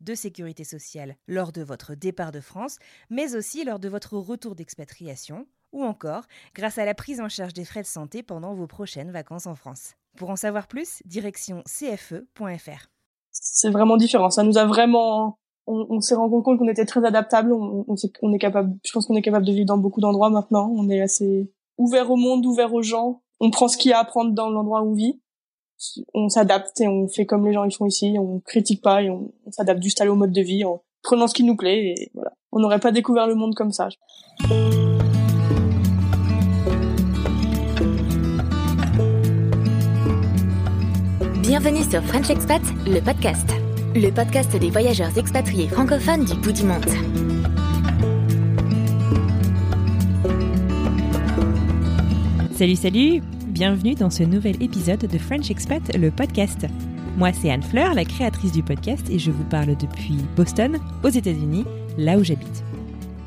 de sécurité sociale lors de votre départ de France, mais aussi lors de votre retour d'expatriation, ou encore grâce à la prise en charge des frais de santé pendant vos prochaines vacances en France. Pour en savoir plus, direction cfe.fr. C'est vraiment différent. Ça nous a vraiment, on, s'est rendu compte qu'on était très adaptable. On, est, capable, je pense qu'on est capable de vivre dans beaucoup d'endroits maintenant. On est assez ouvert au monde, ouvert aux gens. On prend ce qu'il y a à prendre dans l'endroit où on vit. On s'adapte et on fait comme les gens ils font ici. On critique pas et on, on s'adapte juste à au mode de vie en prenant ce qui nous plaît et voilà. On n'aurait pas découvert le monde comme ça. Bienvenue sur French Expat, le podcast. Le podcast des voyageurs expatriés francophones du bout du monde. Salut, salut Bienvenue dans ce nouvel épisode de French Expat, le podcast. Moi, c'est Anne Fleur, la créatrice du podcast, et je vous parle depuis Boston, aux États-Unis, là où j'habite.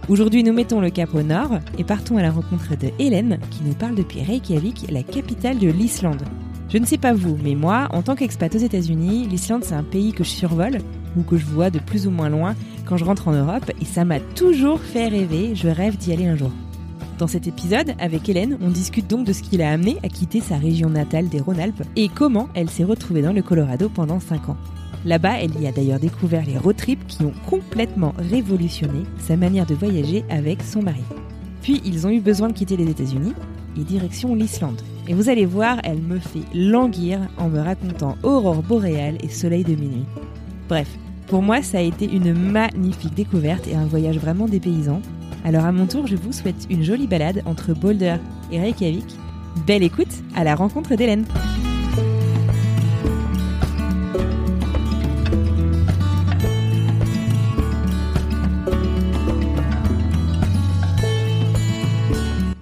Aujourd'hui, nous mettons le cap au nord et partons à la rencontre de Hélène, qui nous parle depuis Reykjavik, la capitale de l'Islande. Je ne sais pas vous, mais moi, en tant qu'expat aux États-Unis, l'Islande c'est un pays que je survole ou que je vois de plus ou moins loin quand je rentre en Europe et ça m'a toujours fait rêver, je rêve d'y aller un jour. Dans cet épisode, avec Hélène, on discute donc de ce qui l'a amené à quitter sa région natale des Rhône-Alpes et comment elle s'est retrouvée dans le Colorado pendant 5 ans. Là-bas, elle y a d'ailleurs découvert les road trips qui ont complètement révolutionné sa manière de voyager avec son mari. Puis ils ont eu besoin de quitter les États-Unis et direction l'Islande. Et vous allez voir, elle me fait languir en me racontant aurore boréale et soleil de minuit. Bref, pour moi, ça a été une magnifique découverte et un voyage vraiment dépaysant. Alors à mon tour, je vous souhaite une jolie balade entre Boulder et Reykjavik. Belle écoute à la rencontre d'Hélène.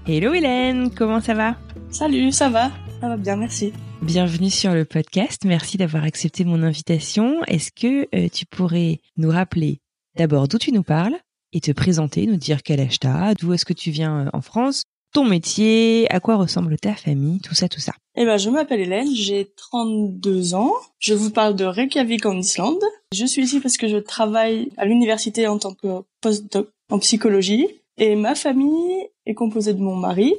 Hello Hélène, comment ça va? Salut, ça va? Ça va bien, merci. Bienvenue sur le podcast, merci d'avoir accepté mon invitation. Est-ce que euh, tu pourrais nous rappeler d'abord d'où tu nous parles? Et te présenter, nous dire quel âge t'as, d'où est-ce que tu viens euh, en France, ton métier, à quoi ressemble ta famille, tout ça, tout ça. Eh ben, je m'appelle Hélène, j'ai 32 ans. Je vous parle de Reykjavik en Islande. Je suis ici parce que je travaille à l'université en tant que postdoc en psychologie. Et ma famille est composée de mon mari,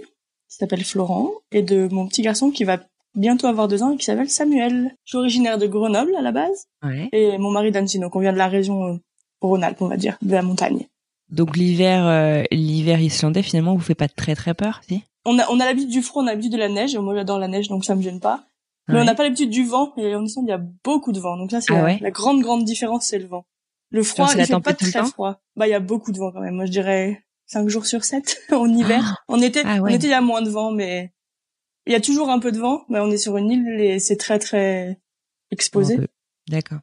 qui s'appelle Florent, et de mon petit garçon qui va bientôt avoir deux ans et qui s'appelle Samuel. Je suis originaire de Grenoble à la base. Ouais. Et mon mari d'Annecy, donc on vient de la région euh, Rhône-Alpes, on va dire, de la montagne. Donc l'hiver, euh, l'hiver islandais finalement vous fait pas très très peur, si? On a, on a l'habitude du froid, on a l'habitude de la neige, et moi j'adore la neige, donc ça me gêne pas. Mais Ouais. on n'a pas l'habitude du vent, et en Islande il y a beaucoup de vent, donc ça c'est Ah la, ouais? la grande grande différence, c'est le vent. Le froid, il la fait pas très froid. Bah il y a beaucoup de vent quand même, moi je dirais cinq jours sur sept en hiver. en été, Ah ouais. en été il y a moins de vent, mais il y a toujours un peu de vent, mais on est sur une île et c'est très très exposé. D'accord.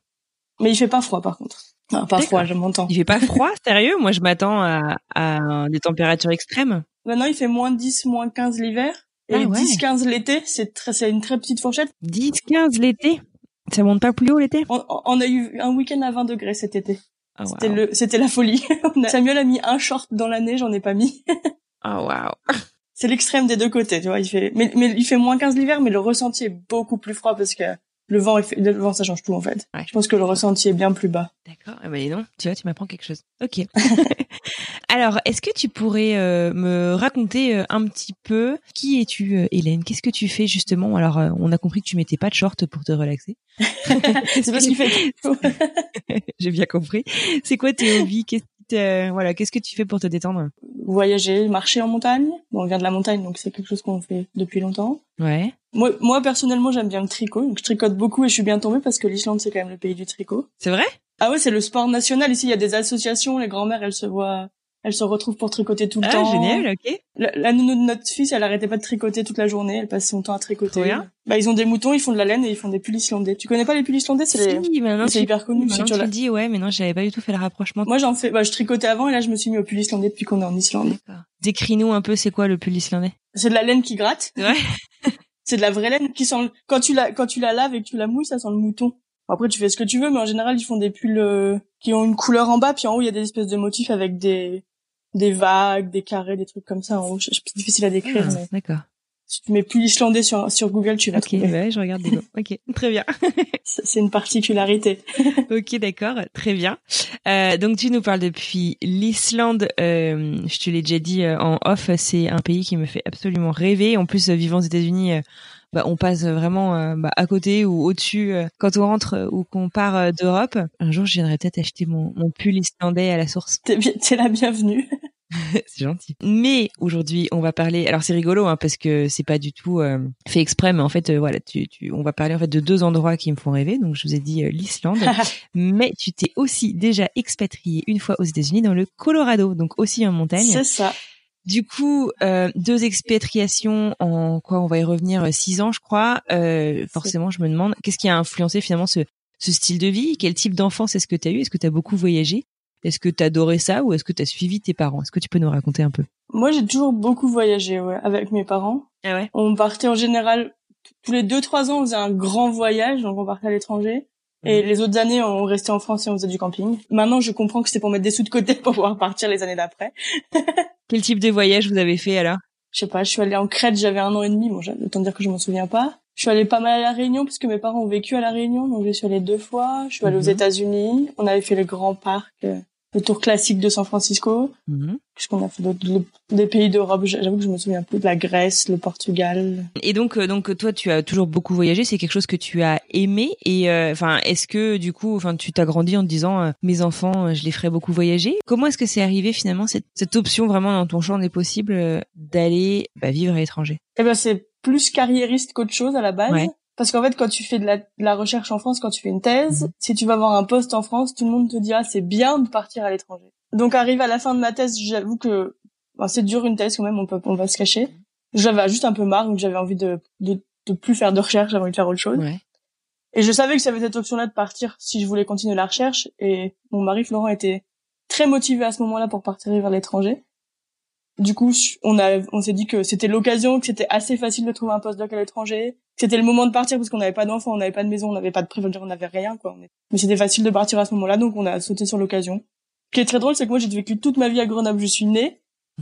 Mais il fait pas froid par contre. Non, pas froid, je m'entends. Il fait pas froid, sérieux? Moi je m'attends à, à des températures extrêmes. Maintenant il fait moins 10, moins 15 l'hiver. Et Ah ouais. 10-15 l'été, c'est très, c'est une très petite fourchette. 10, 15 l'été Ça monte pas plus haut l'été? On, on a eu un week-end à 20 degrés cet été. Oh C'était wow. le, c'était la folie. Samuel a mis un short dans la neige, j'en ai pas mis. Oh wow. C'est l'extrême des deux côtés, tu vois. Il fait, mais, mais il fait moins 15 l'hiver, mais le ressenti est beaucoup plus froid parce que le vent, fait- le vent, ça change tout, en fait. Ouais. Je pense que le ressenti est bien plus bas. D'accord. Eh ben dis donc, tu vois, tu m'apprends quelque chose. Ok. Alors, est-ce que tu pourrais euh, me raconter euh, un petit peu qui es-tu, euh, Hélène? Qu'est-ce que tu fais justement? Alors, euh, on a compris que tu mettais pas de short pour te relaxer. c'est parce qu'il fait. J'ai bien compris. C'est quoi tes hobbies? Qu'est-ce te, voilà, qu'est-ce que tu fais pour te détendre? Voyager, marcher en montagne. Bon, on vient de la montagne, donc c'est quelque chose qu'on fait depuis longtemps. Ouais. Moi, moi personnellement, j'aime bien le tricot. Donc je tricote beaucoup et je suis bien tombée parce que l'Islande c'est quand même le pays du tricot. C'est vrai? Ah ouais, c'est le sport national. Ici, il y a des associations. Les grand-mères, elles se voient elle se retrouve pour tricoter tout le ah, temps. génial, ok. La, la nounou de notre fils, elle arrêtait pas de tricoter toute la journée. Elle passe son temps à tricoter. Bien. Bah, ils ont des moutons, ils font de la laine et ils font des pulls islandais. Tu connais pas les pulls islandais C'est les... Si, tu- hyper connu. maintenant c'est tu la- le dis, ouais, mais non, j'avais pas du tout fait le rapprochement. Moi, j'en fais. Bah, je tricotais avant et là, je me suis mis au pull islandais depuis qu'on est en Islande. D'accord. Décris-nous un peu, c'est quoi le pull islandais? C'est de la laine qui gratte. Ouais. C'est de la vraie laine qui sent. le- Quand tu la quand tu la laves et que tu la mouilles, ça sent le mouton. Après, tu fais ce que tu veux, mais en général, ils font des pulls euh, qui ont une couleur en bas, puis en haut, il y a des espèces de motifs avec des des vagues, des carrés, des trucs comme ça. En haut, c'est difficile à décrire. Ah, mais D'accord. si tu mets pull islandais sur sur Google, tu vas Ok, trouver. ouais, je regarde des. Ok, très bien. C'est c'est une particularité. ok, d'accord, très bien. Euh, donc tu nous parles depuis l'Islande. Euh, je te l'ai déjà dit euh, en off, c'est un pays qui me fait absolument rêver. En plus, euh, vivant aux États-Unis, euh, bah, on passe vraiment euh, bah, à côté ou au-dessus euh, quand on rentre euh, ou qu'on part d'Europe. Un jour, je viendrai peut-être acheter mon, mon pull islandais à la source. T'es bien- t'es la bienvenue. c'est gentil. Mais aujourd'hui, on va parler. Alors c'est rigolo hein, parce que c'est pas du tout euh, fait exprès, mais en fait, euh, voilà, tu, tu, on va parler en fait de deux endroits qui me font rêver. Donc je vous ai dit euh, l'Islande, mais tu t'es aussi déjà expatrié une fois aux États-Unis dans le Colorado, donc aussi en montagne. C'est ça. Du coup, euh, deux expatriations en quoi on va y revenir euh, six ans, je crois. Euh, forcément, je me demande qu'est-ce qui a influencé finalement ce, ce style de vie? Quel type d'enfance est-ce que tu as eu? Est-ce que tu as beaucoup voyagé? Est-ce que tu adorais ça ou est-ce que tu as suivi tes parents? Est-ce que tu peux nous raconter un peu? Moi, j'ai toujours beaucoup voyagé, ouais, avec mes parents. Ah ouais? On partait en général tous les deux trois ans, on faisait un grand voyage, donc on partait à l'étranger. Et les autres années, on restait en France et on faisait du camping. Maintenant, je comprends que c'était pour mettre des sous de côté pour pouvoir partir les années d'après. Quel type de voyage vous avez fait alors? Je sais pas, je suis allée en Crète, j'avais un an et demi. Bon, autant dire que je m'en souviens pas. Je suis allée pas mal à la Réunion parce que mes parents ont vécu à la Réunion, donc j'y suis allée deux fois. Je suis allée aux Mhm. États-Unis. On avait fait le grand parc, euh, le tour classique de San Francisco. Qu'est-ce qu'on a fait d'autre Le- Des pays d'Europe. J'avoue que je me souviens plus de la Grèce, le Portugal. Et donc, euh, donc toi, tu as toujours beaucoup voyagé. C'est quelque chose que tu as aimé. Et euh, enfin, est-ce que du coup, enfin, tu t'as grandi en te disant, euh, mes enfants, euh, je les ferai beaucoup voyager. Comment est-ce que c'est arrivé finalement cette, cette option vraiment dans ton champ des possibles euh, d'aller bah, vivre à l'étranger? Eh ben, c'est plus carriériste qu'autre chose à la base. Ouais. Parce qu'en fait, quand tu fais de la, de la recherche en France, quand tu fais une thèse, Mhm. si tu vas avoir un poste en France, tout le monde te dira c'est bien de partir à l'étranger. Donc, arrivé à la fin de ma thèse, j'avoue que bon, c'est dur une thèse quand même, on peut, on va se cacher. J'avais juste un peu marre, donc j'avais envie de, de, de plus faire de recherche, j'avais envie de faire autre chose. Ouais. Et je savais que j'avais cette option-là de partir si je voulais continuer la recherche. Et mon mari Florent était très motivé à ce moment-là pour partir vers l'étranger. Du coup, on a, on s'est dit que c'était l'occasion, que c'était assez facile de trouver un postdoc à l'étranger, c'était le moment de partir parce qu'on n'avait pas d'enfants, on n'avait pas de maison, on n'avait pas de prévoyance, on n'avait rien, quoi. Mais c'était facile de partir à ce moment-là, donc on a sauté sur l'occasion. Ce qui est très drôle, c'est que moi, j'ai vécu toute ma vie à Grenoble. Je suis née,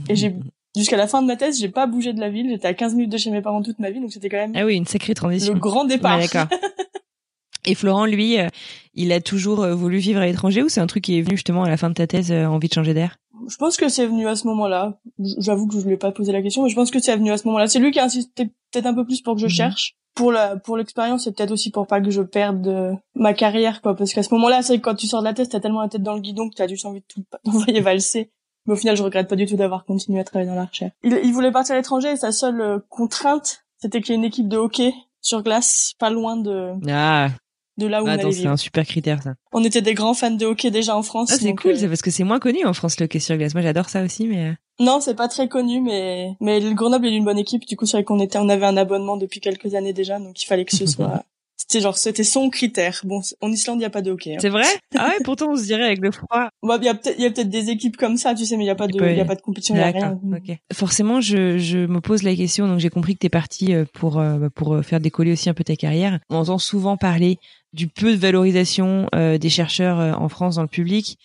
et j'ai, jusqu'à la fin de ma thèse, j'ai pas bougé de la ville. J'étais à 15 minutes de chez mes parents toute ma vie, donc c'était quand même Ah oui, une sacrée transition. le grand départ. Ouais, d'accord. Et Florent, lui, euh, il a toujours euh, voulu vivre à l'étranger ou c'est un truc qui est venu justement à la fin de ta thèse, euh, envie de changer d'air? Je pense que c'est venu à ce moment-là. J'avoue que je lui ai pas posé la question, mais je pense que c'est venu à ce moment-là. C'est lui qui a insisté peut-être un peu plus pour que je Mhm. cherche. Pour la, pour l'expérience, c'est peut-être aussi pour pas que je perde euh, ma carrière, quoi. Parce qu'à ce moment-là, c'est que quand tu sors de la thèse, t'as tellement la tête dans le guidon que t'as juste envie de tout envoyer valser. Mais au final, je regrette pas du tout d'avoir continué à travailler dans la recherche. Il, il voulait partir à l'étranger et sa seule euh, contrainte, c'était qu'il y ait une équipe de hockey sur glace, pas loin de, Ah, de là où on attends, allait c'est un super critère ça. On était des grands fans de hockey déjà en France. Ah, c'est cool, euh, c'est parce que c'est moins connu en France le hockey sur glace. Moi, j'adore ça aussi, mais euh, Non, c'est pas très connu, mais mais le Grenoble est une bonne équipe. Du coup, c'est vrai qu'on était, on avait un abonnement depuis quelques années déjà, donc il fallait que ce soit. C'était genre, c'était son critère. Bon, en Islande, il y a pas de hockey. hein. c'est vrai? Ah ouais, pourtant on se dirait avec le froid. Il y a peut-être, il y a peut-être des équipes comme ça, tu sais, mais il y a pas de, peut- il y a pas de compétition, il y a rien. Ok. Forcément, je, je me pose la question. Donc, j'ai compris que t'es parti euh, pour euh, bah, pour euh, faire décoller aussi un peu ta carrière. On entend souvent parler du peu de valorisation euh, des chercheurs euh, en France dans le public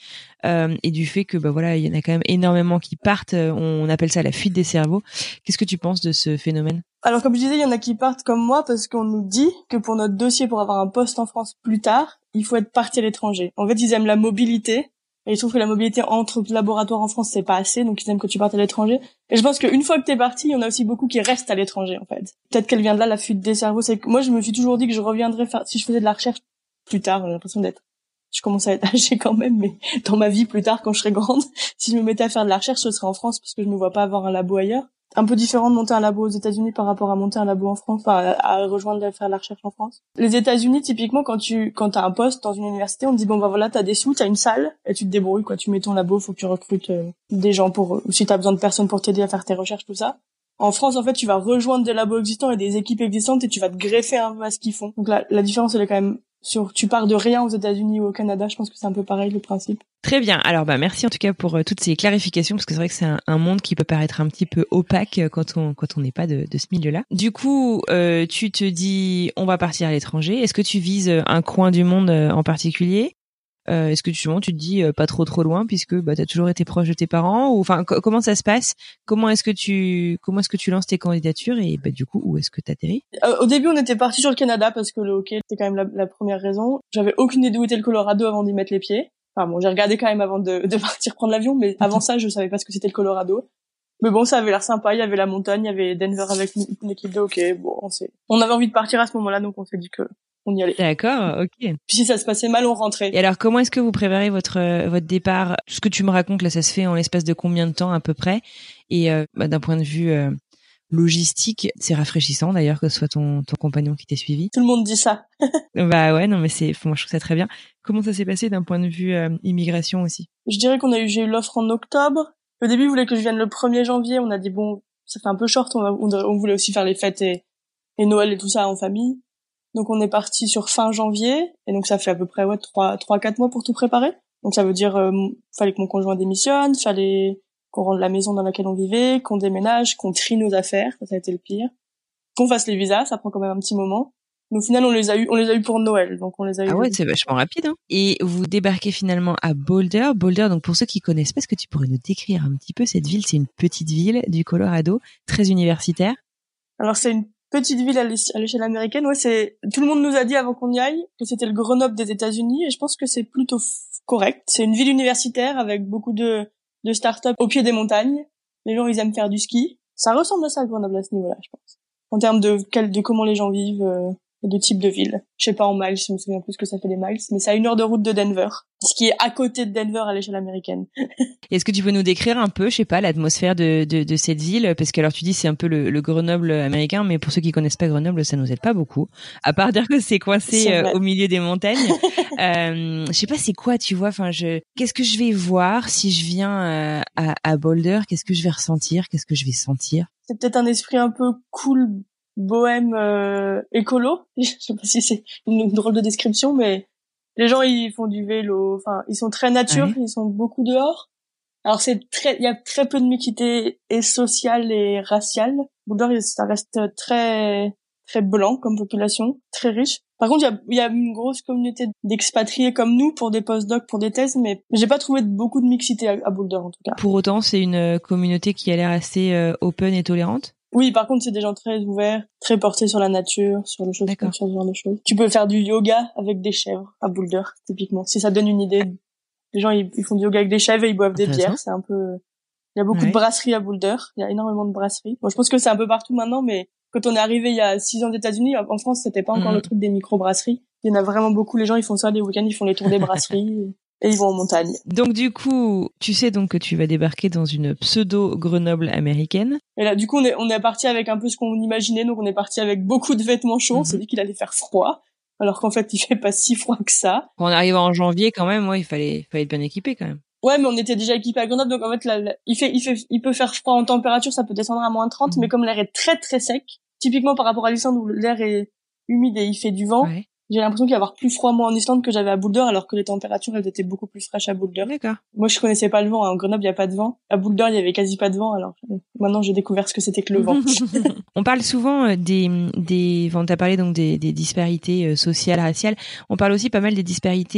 euh, et du fait que bah voilà, il y en a quand même énormément qui partent. Euh, On appelle ça la fuite des cerveaux. Qu'est-ce que tu penses de ce phénomène? Alors, comme je disais, il y en a qui partent comme moi parce qu'on nous dit que pour notre dossier, pour avoir un poste en France plus tard, il faut être parti à l'étranger. En fait, ils aiment la mobilité. Et ils trouvent que la mobilité entre laboratoires en France, c'est pas assez, donc ils aiment que tu partes à l'étranger. Et je pense qu'une fois que t'es parti, il y en a aussi beaucoup qui restent à l'étranger, en fait. Peut-être qu'elle vient de là, la fuite des cerveaux. C'est moi, je me suis toujours dit que je reviendrais faire, si je faisais de la recherche plus tard, j'ai l'impression d'être je commence à être âgée quand même, mais dans ma vie plus tard, quand je serai grande, si je me mettais à faire de la recherche, ce serait en France parce que je ne me vois pas avoir un labo ailleurs. Un peu différent de monter un labo aux États-Unis par rapport à monter un labo en France, enfin à rejoindre faire de la recherche en France. Les États-Unis, typiquement, quand tu quand t'as un poste dans une université, on te dit bon bah voilà, t'as des sous, t'as une salle et tu te débrouilles quoi. Tu mets ton labo, faut que tu recrutes euh, des gens pour si t'as besoin de personnes pour t'aider à faire tes recherches, tout ça. En France, en fait, tu vas rejoindre des labos existants et des équipes existantes et tu vas te greffer un peu à ce qu'ils font. Donc la, la différence, elle est quand même sur tu pars de rien aux États-Unis ou au Canada, je pense que c'est un peu pareil le principe. Très bien. Alors bah merci en tout cas pour euh, toutes ces clarifications parce que c'est vrai que c'est un, monde qui peut paraître un petit peu opaque euh, quand on n'est pas de, de, ce milieu-là. Du coup, euh, tu te dis on va partir à l'étranger. Est-ce que tu vises un coin du monde en particulier? Euh, Est-ce que tu, tu te dis pas trop trop loin puisque bah, tu as toujours été proche de tes parents ou enfin comment ça se passe? Comment est-ce que tu comment est-ce que tu lances tes candidatures et bah, du coup où est-ce que tu atterris euh, Au début on était parti sur le Canada parce que le hockey c'était quand même la, première raison. J'avais aucune idée où était le Colorado avant d'y mettre les pieds. Enfin bon, j'ai regardé quand même avant de, de partir prendre l'avion, mais avant ça, je savais pas ce que c'était le Colorado. Mais bon, ça avait l'air sympa. Il y avait la montagne, il y avait Denver avec une, équipe de hockey. Bon, on on avait envie de partir à ce moment-là, donc on s'est dit que on y allait. D'accord, ok. Puis si ça se passait mal, on rentrait. Et alors, comment est-ce que vous préparez votre votre départ? Ce que tu me racontes là, ça se fait en l'espace de combien de temps à peu près? Et euh, bah, d'un point de vue euh, logistique. C'est rafraîchissant d'ailleurs que ce soit ton, ton compagnon qui t'ait suivi. Tout le monde dit ça. bah ouais, non mais c'est, moi je trouve ça très bien. Comment ça s'est passé d'un point de vue euh, immigration aussi? Je dirais qu'on a eu, j'ai eu l'offre en octobre. Au début, ils voulaient que je vienne le 1er janvier. On a dit bon, ça fait un peu short. On, on, voulait aussi faire les fêtes et, et Noël et tout ça en famille. Donc on est parti sur fin janvier et donc ça fait à peu près ouais trois trois quatre mois pour tout préparer. Donc ça veut dire euh, fallait que mon conjoint démissionne, fallait qu'on rende la maison dans laquelle on vivait, qu'on déménage, qu'on trie nos affaires, ça, a été le pire, qu'on fasse les visas, ça prend quand même un petit moment. Mais au final, on les a eu, on les a eu pour Noël, donc on les a eu. Ah ouais, c'est vachement rapide. Hein. Et vous débarquez finalement à Boulder. Boulder, donc pour ceux qui connaissent pas, est-ce que tu pourrais nous décrire un petit peu cette ville? C'est une petite ville du Colorado, très universitaire. Alors c'est une petite ville à l'échelle américaine. Ouais, c'est tout le monde nous a dit avant qu'on y aille que c'était le Grenoble des États-Unis, et je pense que c'est plutôt correct. C'est une ville universitaire avec beaucoup de de start-up au pied des montagnes. Les gens, ils aiment faire du ski. Ça ressemble à ça, Grenoble, à ce niveau-là, je pense. En termes de, de comment les gens vivent, euh, de type de ville. Je sais pas en miles, je me souviens plus ce que ça fait les miles, mais c'est à une heure de route de Denver, ce qui est à côté de Denver à l'échelle américaine. Est-ce que tu peux nous décrire un peu, je sais pas, l'atmosphère de, de, de, cette ville? Parce que alors tu dis c'est un peu le, le, Grenoble américain, mais pour ceux qui connaissent pas Grenoble, ça nous aide pas beaucoup. À part dire que c'est coincé euh, au milieu des montagnes. euh, je sais pas c'est quoi, tu vois? Enfin, je qu'est-ce que je vais voir si je viens euh, à, à Boulder? Qu'est-ce que je vais ressentir? Qu'est-ce que je vais sentir? C'est peut-être un esprit un peu cool bohème euh, écolo. Je sais pas si c'est une, drôle de description, mais les gens ils font du vélo. Enfin, ils sont très nature, ils sont beaucoup dehors. Alors c'est très, il y a très peu de mixité et sociale et raciale. Boulder, ça reste très très blanc comme population, très riche. Par contre, il y a, y a, une grosse communauté d'expatriés comme nous pour des post-docs, pour des thèses, mais j'ai pas trouvé beaucoup de mixité à, Boulder en tout cas. Pour autant, c'est une communauté qui a l'air assez euh, open et tolérante. Oui, par contre, c'est des gens très ouverts, très portés sur la nature, sur le choses, sur ce genre de choses. Tu peux faire du yoga avec des chèvres à Boulder, typiquement. Si ça donne une idée, les gens ils, font du yoga avec des chèvres et ils boivent des bières. C'est un peu. Il y a beaucoup de brasseries à Boulder. Il y a énormément de brasseries. Bon, je pense que c'est un peu partout maintenant, mais quand on est arrivé il y a six ans aux États-Unis, en France, c'était pas encore mm. le truc des micro-brasseries. Il y en a vraiment beaucoup. Les gens, ils font ça les week-ends, ils font les tours des brasseries et ils vont en montagne. Donc du coup, tu sais donc que tu vas débarquer dans une pseudo Grenoble américaine. Et là, du coup, on est on est parti avec un peu ce qu'on imaginait. Donc on est parti avec beaucoup de vêtements chauds. On s'est dit qu'il allait faire froid, alors qu'en fait, il fait pas si froid que ça. Quand on arrive en janvier, quand même, ouais, il fallait fallait être bien équipé quand même. Ouais, mais on était déjà équipé à Grenoble, donc en fait, là, il fait, il fait, il peut faire froid en température, ça peut descendre à moins 30, mhm. mais comme l'air est très très sec, typiquement par rapport à l'Islande où l'air est humide et il fait du vent, j'ai l'impression qu'il y avoir plus froid moi en Islande que j'avais à Boulder alors que les températures elles étaient beaucoup plus fraîches à Boulder. D'accord. Moi je connaissais pas le vent, hein. en Grenoble il y a pas de vent. À Boulder il y avait quasi pas de vent alors euh, maintenant j'ai découvert ce que c'était que le vent. on parle souvent euh, des des on t'a parlé donc des, des disparités euh, sociales raciales. On parle aussi pas mal des disparités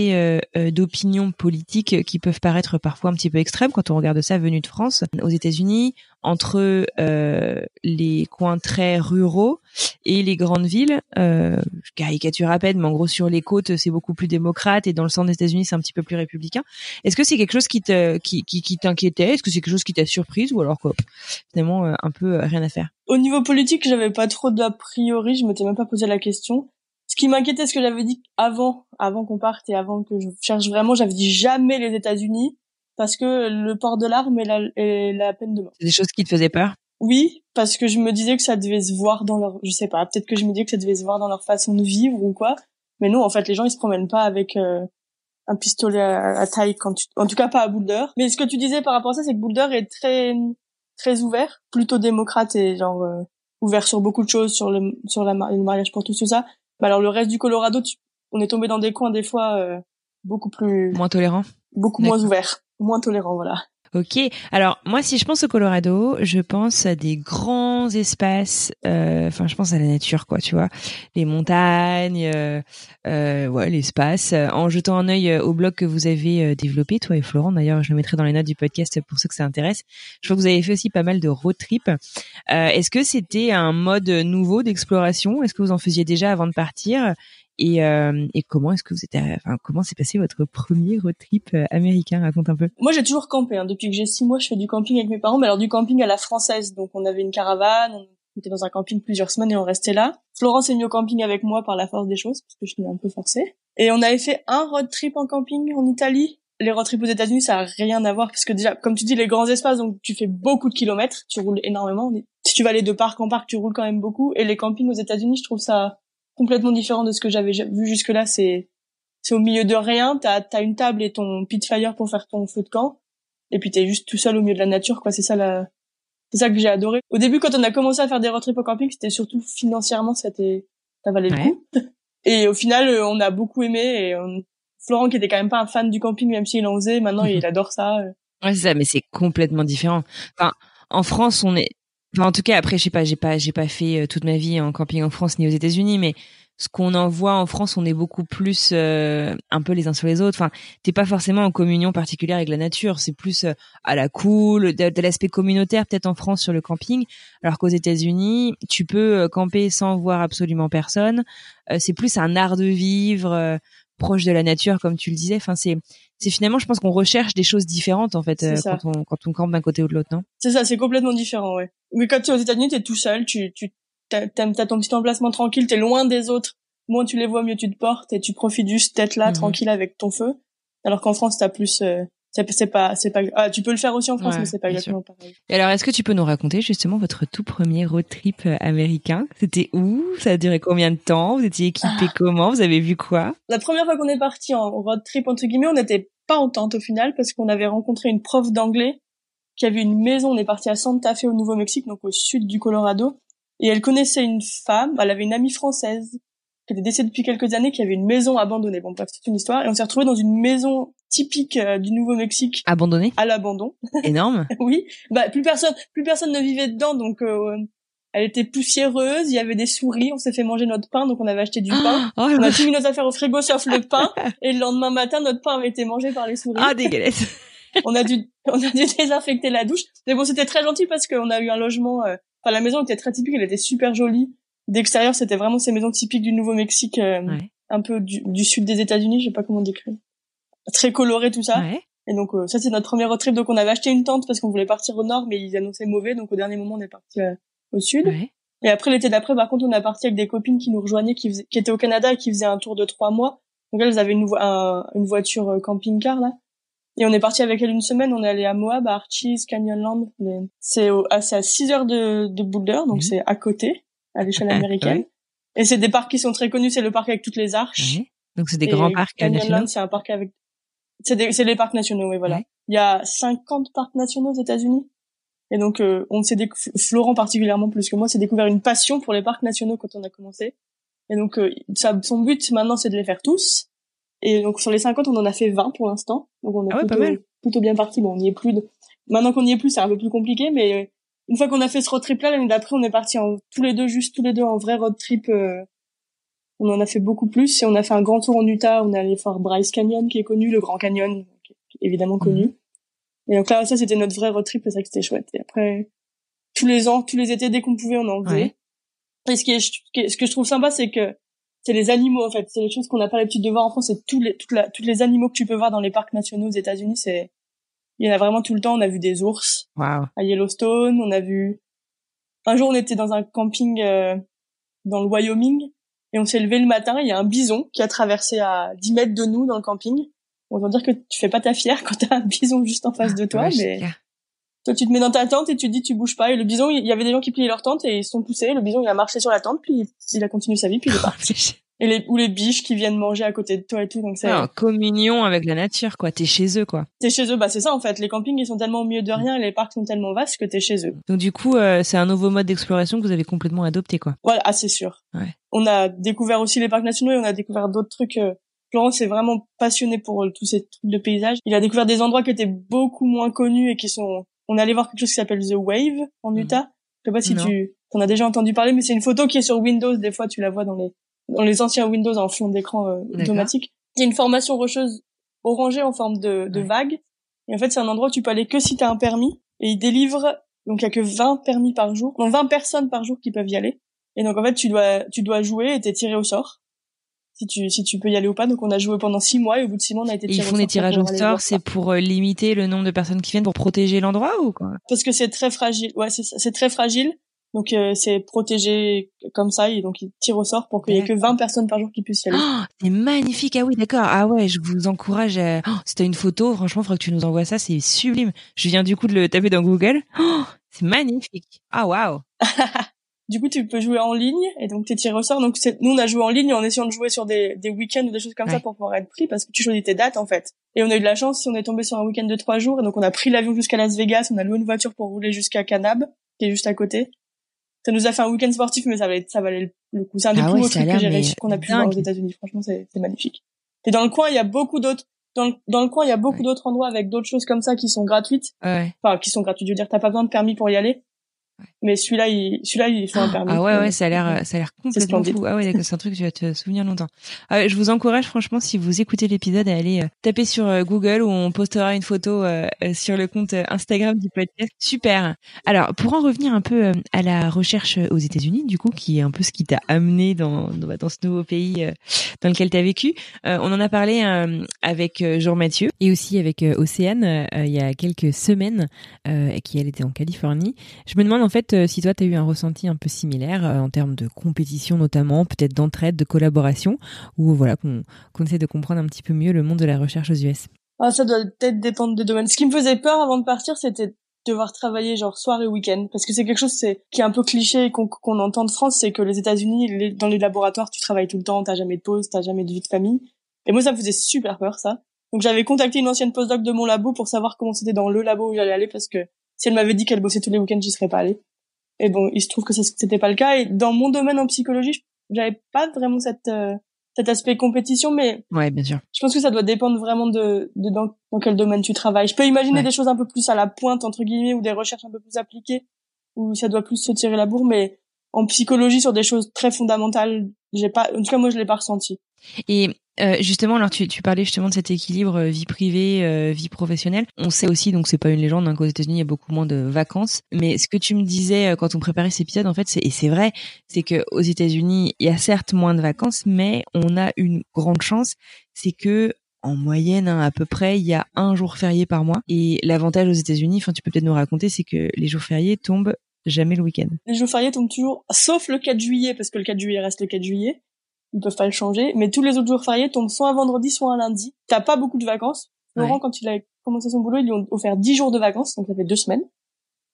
d'opinion politique qui peuvent paraître parfois un petit peu extrêmes quand on regarde ça venu de France. Aux États-Unis, entre euh, les coins très ruraux et les grandes villes. Euh, je caricature à peine, mais en gros sur les côtes c'est beaucoup plus démocrate et dans le centre des États-Unis c'est un petit peu plus républicain. Est-ce que c'est quelque chose qui te qui qui, qui t'inquiétait? Est-ce que c'est quelque chose qui t'a surprise ou alors quoi? Finalement euh, un peu euh, rien à faire Au niveau politique, j'avais pas trop d'a priori, je m'étais même pas posé la question. Ce qui m'inquiétait, ce que j'avais dit avant, avant qu'on parte et avant que je cherche vraiment, j'avais dit jamais les États-Unis parce que le port de l'arme est la, est la peine de mort. C'est des choses qui te faisaient peur? Oui, parce que je me disais que ça devait se voir dans leur, je sais pas, peut-être que je me disais que ça devait se voir dans leur façon de vivre ou quoi. Mais non, en fait, les gens ils se promènent pas avec euh, un pistolet à, taille quand tu, en tout cas pas à Boulder. Mais ce que tu disais par rapport à ça, c'est que Boulder est très très ouvert, plutôt démocrate et genre euh, ouvert sur beaucoup de choses, sur le sur la, le mariage pour tous tout ça. Mais alors le reste du Colorado, on est tombé dans des coins des fois euh, beaucoup plus moins tolérants, beaucoup moins ouverts, moins tolérants, voilà. Ok. Alors moi, si je pense au Colorado, je pense à des grands espaces. Euh, enfin, je pense à la nature, quoi. Tu vois, les montagnes, euh, euh, ouais, l'espace. En jetant un œil au blog que vous avez développé, toi et Florent. D'ailleurs, je le mettrai dans les notes du podcast pour ceux que ça intéresse. Je vois que vous avez fait aussi pas mal de road trip. Est-ce que c'était un mode nouveau d'exploration? Est-ce que vous en faisiez déjà avant de partir? Et, euh, et comment est-ce que vous êtes, enfin, comment s'est passé votre premier road trip euh, américain? Raconte un peu. Moi, j'ai toujours campé. Hein. Depuis que j'ai six mois, je fais du camping avec mes parents, mais alors du camping à la française. Donc, on avait une caravane, on était dans un camping plusieurs semaines et on restait là. Florence est mis au camping avec moi par la force des choses, parce que je suis un peu forcée. Et on avait fait un road trip en camping en Italie. Les road trips aux États-Unis, ça a rien à voir, parce que déjà, comme tu dis, les grands espaces, donc tu fais beaucoup de kilomètres, tu roules énormément. Si tu vas aller de parc en parc, tu roules quand même beaucoup. Et les campings aux États-Unis, je trouve ça complètement différent de ce que j'avais vu jusque-là. C'est c'est au milieu de rien. T'as as une table et ton pit fire pour faire ton feu de camp, et puis t'es juste tout seul au milieu de la nature. quoi. C'est ça la c'est ça que j'ai adoré. Au début, quand on a commencé à faire des road trips au camping, c'était surtout financièrement, c'était ça valait le coup. Et au final, euh, on a beaucoup aimé. Et Florent, qui était quand même pas un fan du camping, même s'il en faisait, maintenant il adore ça. Euh. Ouais, c'est ça, mais c'est complètement différent. Enfin, en France, on est en tout cas, après, je sais pas, j'ai pas, j'ai pas fait euh, toute ma vie en camping en France ni aux États-Unis, mais ce qu'on en voit en France, on est beaucoup plus euh, un peu les uns sur les autres. Enfin, t'es pas forcément en communion particulière avec la nature. C'est plus euh, à la cool, de, l'aspect communautaire peut-être en France sur le camping, alors qu'aux États-Unis, tu peux camper sans voir absolument personne. c'est plus un art de vivre proche de la nature, comme tu le disais. Enfin, c'est c'est finalement, je pense qu'on recherche des choses différentes en fait euh, quand on quand on campe d'un côté ou de l'autre, non? C'est ça, c'est complètement différent, ouais. Mais quand tu es aux États-Unis, t'es tout seul, tu tu t'as, t'as ton petit emplacement tranquille, t'es loin des autres. Moins tu les vois, mieux tu te portes et tu profites juste d'être là, mhm. tranquille avec ton feu. Alors qu'en France, t'as plus euh, c'est pas c'est pas ah, tu peux le faire aussi en France mais c'est pas exactement pareil. Et alors est-ce que tu peux nous raconter justement votre tout premier road trip euh, américain? C'était où? Ça a duré combien de temps? Vous étiez équipé ah. comment? Vous avez vu quoi? La première fois qu'on est parti en road trip entre guillemets, on n'était pas en tente au final parce qu'on avait rencontré une prof d'anglais qui avait une maison, on est parti à Santa Fe au Nouveau-Mexique donc au sud du Colorado et elle connaissait une femme, elle avait une amie française qui était décédée depuis quelques années, qui avait une maison abandonnée. Bon, bref, c'est une histoire. Et on s'est retrouvé dans une maison typique euh, du Nouveau-Mexique. Abandonné À l'abandon. Énorme. oui. Bah plus personne, plus personne ne vivait dedans, donc euh, elle était poussiéreuse. Il y avait des souris. On s'est fait manger notre pain, donc on avait acheté du pain. Oh, on a tout mis nos affaires au frigo sauf le pain. et le lendemain matin, notre pain avait été mangé par les souris. Ah dégueulasse. On a dû, on a dû désinfecter la douche. Mais bon, c'était très gentil parce qu'on a eu un logement. Euh, enfin, la maison était très typique. Elle était super jolie. D'extérieur, c'était vraiment ces maisons typiques du Nouveau-Mexique, un peu du, du, sud des États-Unis. Je sais pas comment décrire très coloré tout ça. Et donc euh, ça c'est notre premier road trip. Donc on avait acheté une tente parce qu'on voulait partir au nord, mais ils annonçaient mauvais. Donc au dernier moment on est parti euh, au sud. Et après l'été d'après, par contre, on a parti avec des copines qui nous rejoignaient, qui, faisaient, qui étaient au Canada et qui faisaient un tour de trois mois. Donc elles avaient une, une voiture euh, camping-car là. Et on est parti avec elles une semaine. On est allé à Moab, à Archies, Canyonland. C'est à, à 6 heures de, de Boulder, donc c'est à côté, à l'échelle américaine. Et c'est des parcs qui sont très connus. C'est le parc avec toutes les arches. Donc c'est des grands parcs Canyonland, c'est un parc avec c'est c'est les parcs nationaux, oui, voilà. Il y a 50 parcs nationaux aux États-Unis. Et donc, euh, on s'est Florent particulièrement plus que moi, s'est découvert une passion pour les parcs nationaux quand on a commencé. Et donc, euh, ça, son but maintenant, c'est de les faire tous. Et donc, sur les 50, on en a fait 20 pour l'instant. Donc, on est ah plutôt, plutôt, bien parti. Bon, on n'y est plus. De... Maintenant qu'on n'y est plus, c'est un peu plus compliqué, mais euh, une fois qu'on a fait ce road trip là, l'année d'après, on est parti en tous les deux, juste tous les deux en vrai road trip euh, on en a fait beaucoup plus et on a fait un grand tour en Utah. On est allé voir Bryce Canyon qui est connu, le Grand Canyon qui est évidemment connu. Mhm. Et donc là, ça c'était notre vrai road trip, c'est ça que c'était chouette. Et après, tous les ans, tous les étés, dès qu'on pouvait, on en faisait. Et ce qui est, ce que je trouve sympa, c'est que c'est les animaux en fait, c'est les choses qu'on n'a pas l'habitude de voir en France. C'est tous les, toutes la, tous les animaux que tu peux voir dans les parcs nationaux aux États-Unis. C'est, il y en a vraiment tout le temps. On a vu des ours à Yellowstone. On a vu. Un jour, on était dans un camping euh, dans le Wyoming Et on s'est levé le matin, il y a un bison qui a traversé à 10 mètres de nous dans le camping. On va dire que tu fais pas ta fière quand t'as un bison juste en face de toi, mais toi tu te mets dans ta tente et tu te dis tu bouges pas. Et le bison, il y avait des gens qui pliaient leur tente et ils se sont poussés. Le bison, il a marché sur la tente, puis il a continué sa vie, puis il est parti. et les ou les biches qui viennent manger à côté de toi et tout donc c'est en communion avec la nature quoi. T'es chez eux quoi. T'es chez eux. Bah c'est ça en fait. Les campings ils sont tellement au milieu de rien et les parcs sont tellement vastes que t'es chez eux. Donc du coup euh, c'est un nouveau mode d'exploration que vous avez complètement adopté quoi. Voilà ah, c'est sûr. Ouais. on a découvert aussi les parcs nationaux et on a découvert d'autres trucs euh... Florence est vraiment passionné pour euh, tous ces trucs de paysage. Il a découvert des endroits qui étaient beaucoup moins connus et qui sont on est allé voir quelque chose qui s'appelle The Wave en mhm. Utah je sais pas si tu en as déjà entendu parler mais c'est une photo qui est sur Windows des fois tu la vois dans les dans les anciens Windows en fond d'écran euh, automatique. Il y a une formation rocheuse orangée en forme de, de vague. Et en fait, c'est un endroit où tu peux aller que si tu as un permis. Et il délivre, donc il y a que 20 permis par jour, donc 20 personnes par jour qui peuvent y aller. Et donc en fait, tu dois, tu dois jouer et t'es tiré au sort. Si tu, si tu peux y aller ou pas. Donc on a joué pendant six mois et au bout de six mois, on a été Ils font des tirages au sort, c'est pour euh, limiter le nombre de personnes qui viennent pour protéger l'endroit ou quoi? Parce que c'est très fragile. Ouais, c'est très fragile. Donc euh, c'est protégé comme ça et donc il tire au sort pour qu'il y ait que 20 personnes par jour qui puissent y aller. Oh, c'est magnifique. Ah oui, d'accord. Ah ouais, je vous encourage. À... Oh, une photo, franchement, il faudrait que tu nous envoies ça, c'est sublime. Je viens du coup de le taper dans Google. Oh, c'est magnifique. Ah waouh. du coup, tu peux jouer en ligne et donc t'es tiré au sort. Donc nous on a joué en ligne en essayant de jouer sur des, des week-ends ou des choses comme ça pour pouvoir être pris parce que tu choisis tes dates en fait. Et on a eu de la chance, on est tombé sur un week-end de trois jours et donc on a pris l'avion jusqu'à Las Vegas, on a loué une voiture pour rouler jusqu'à Canab qui est juste à côté ça nous a fait un week-end sportif, mais ça valait, ça valait le coup. C'est un des ah plus beaux trucs que j'ai qu'on a pu voir aux États-Unis. Franchement, c'est, magnifique. Et dans le coin, il y a beaucoup d'autres, dans le, dans le coin, il y a beaucoup d'autres endroits avec d'autres choses comme ça qui sont gratuites. Enfin, qui sont gratuites. Je veux dire, t'as pas besoin de permis pour y aller. Mais celui-là, il, celui-là, il fait un permis. Ah ouais, ouais, ça a l'air, ça a l'air complètement fou. Ah ouais, c'est un truc que tu vas te souvenir longtemps. Ah je vous encourage, franchement, si vous écoutez l'épisode, à aller euh, taper sur euh, Google où on postera une photo euh, sur le compte Instagram du podcast. Super. Alors, pour en revenir un peu à la recherche aux États-Unis, du coup, qui est un peu ce qui t'a amené dans, dans, bah, dans, ce nouveau pays dans lequel tu as vécu, on en a parlé avec Jean-Mathieu et aussi avec Océane il y a quelques semaines, qui elle était en Californie. Je me demande en fait euh, si toi tu as eu un ressenti un peu similaire euh, en termes de compétition notamment, peut-être d'entraide, de collaboration, ou voilà qu'on essaie de comprendre un petit peu mieux le monde de la recherche aux US. Ah, ça doit peut-être dépendre des domaines. Ce qui me faisait peur avant de partir, c'était devoir travailler genre soir et week-end parce que c'est quelque chose qui est un peu cliché qu'on qu'on entend de France c'est que les États-Unis dans les laboratoires tu travailles tout le temps t'as jamais de pause t'as jamais de vie de famille et moi ça me faisait super peur ça donc j'avais contacté une ancienne postdoc de mon labo pour savoir comment c'était dans le labo où j'allais aller parce que si elle m'avait dit qu'elle bossait tous les week-ends, j'y serais pas allée. Et bon, il se trouve que c'était pas le cas. Et dans mon domaine en psychologie, j'avais pas vraiment cette euh, cet aspect compétition, mais ouais, bien sûr. Je pense que ça doit dépendre vraiment de, de dans, dans quel domaine tu travailles. Je peux imaginer des choses un peu plus à la pointe entre guillemets ou des recherches un peu plus appliquées où ça doit plus se tirer la bourre, mais en psychologie sur des choses très fondamentales, j'ai pas, en tout cas moi je l'ai pas ressenti. Et euh, justement, alors tu, tu parlais justement de cet équilibre euh, vie privée, euh, vie professionnelle. On sait aussi, donc c'est pas une légende, hein, qu'aux États-Unis il y a beaucoup moins de vacances. Mais ce que tu me disais euh, quand on préparait cet épisode, en fait, c'est, et c'est vrai, c'est que aux États-Unis il y a certes moins de vacances, mais on a une grande chance, c'est que en moyenne, hein, à peu près, il y a un jour férié par mois. Et l'avantage aux États-Unis, enfin, tu peux peut-être nous raconter, c'est que les jours fériés tombent jamais le week-end. Les jours fériés tombent toujours, sauf le 4 juillet, parce que le 4 juillet reste le 4 juillet ils peuvent pas le changer. Mais tous les autres jours fériés tombent soit un vendredi, soit un lundi. T'as pas beaucoup de vacances. Laurent, quand il a commencé son boulot, ils lui ont offert 10 jours de vacances, donc ça fait deux semaines.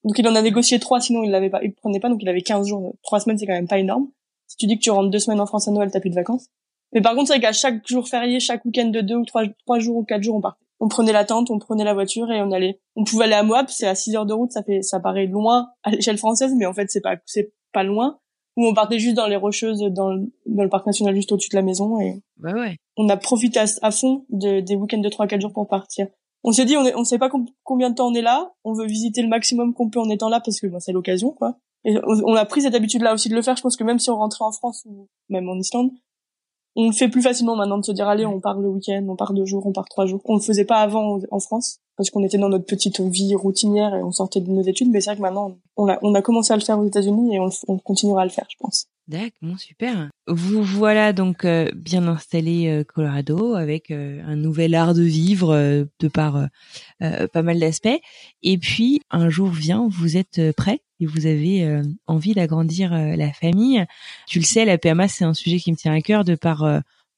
Donc il en a négocié trois, sinon il l'avait pas, il prenait pas, donc il avait 15 jours. Trois semaines, c'est quand même pas énorme. Si tu dis que tu rentres deux semaines en France à Noël, t'as plus de vacances. Mais par contre, c'est vrai qu'à chaque jour férié, chaque week-end de deux ou trois, trois jours ou quatre jours, on partait. On prenait la tente, on prenait la voiture et on allait. On pouvait aller à Moab, c'est à 6 heures de route, ça fait, ça paraît loin à l'échelle française, mais en fait, c'est pas, c'est pas loin où on partait juste dans les rocheuses dans le, dans le parc national juste au-dessus de la maison et bah ouais. on a profité à, fond de, des week-ends de 3 4 jours pour partir. On s'est dit on on sait pas combien de temps on est là, on veut visiter le maximum qu'on peut en étant là parce que c'est l'occasion quoi. Et on, a pris cette habitude là aussi de le faire, je pense que même si on rentrait en France ou même en Islande, on le fait plus facilement maintenant de se dire allez on part le week-end, on part deux jours, on part trois jours. On le faisait pas avant en France parce qu'on était dans notre petite vie routinière et on sortait de nos études. Mais c'est vrai que maintenant on a, on a commencé à le faire aux États-Unis et on, on continuera à le faire, je pense. D'accord, super. Vous voilà donc euh, bien installé euh, Colorado avec euh, un nouvel art de vivre de par pas mal d'aspects. Et puis un jour vient, vous êtes prêt et vous avez envie d'agrandir la famille. Tu le sais, la PMA c'est un sujet qui me tient à cœur de par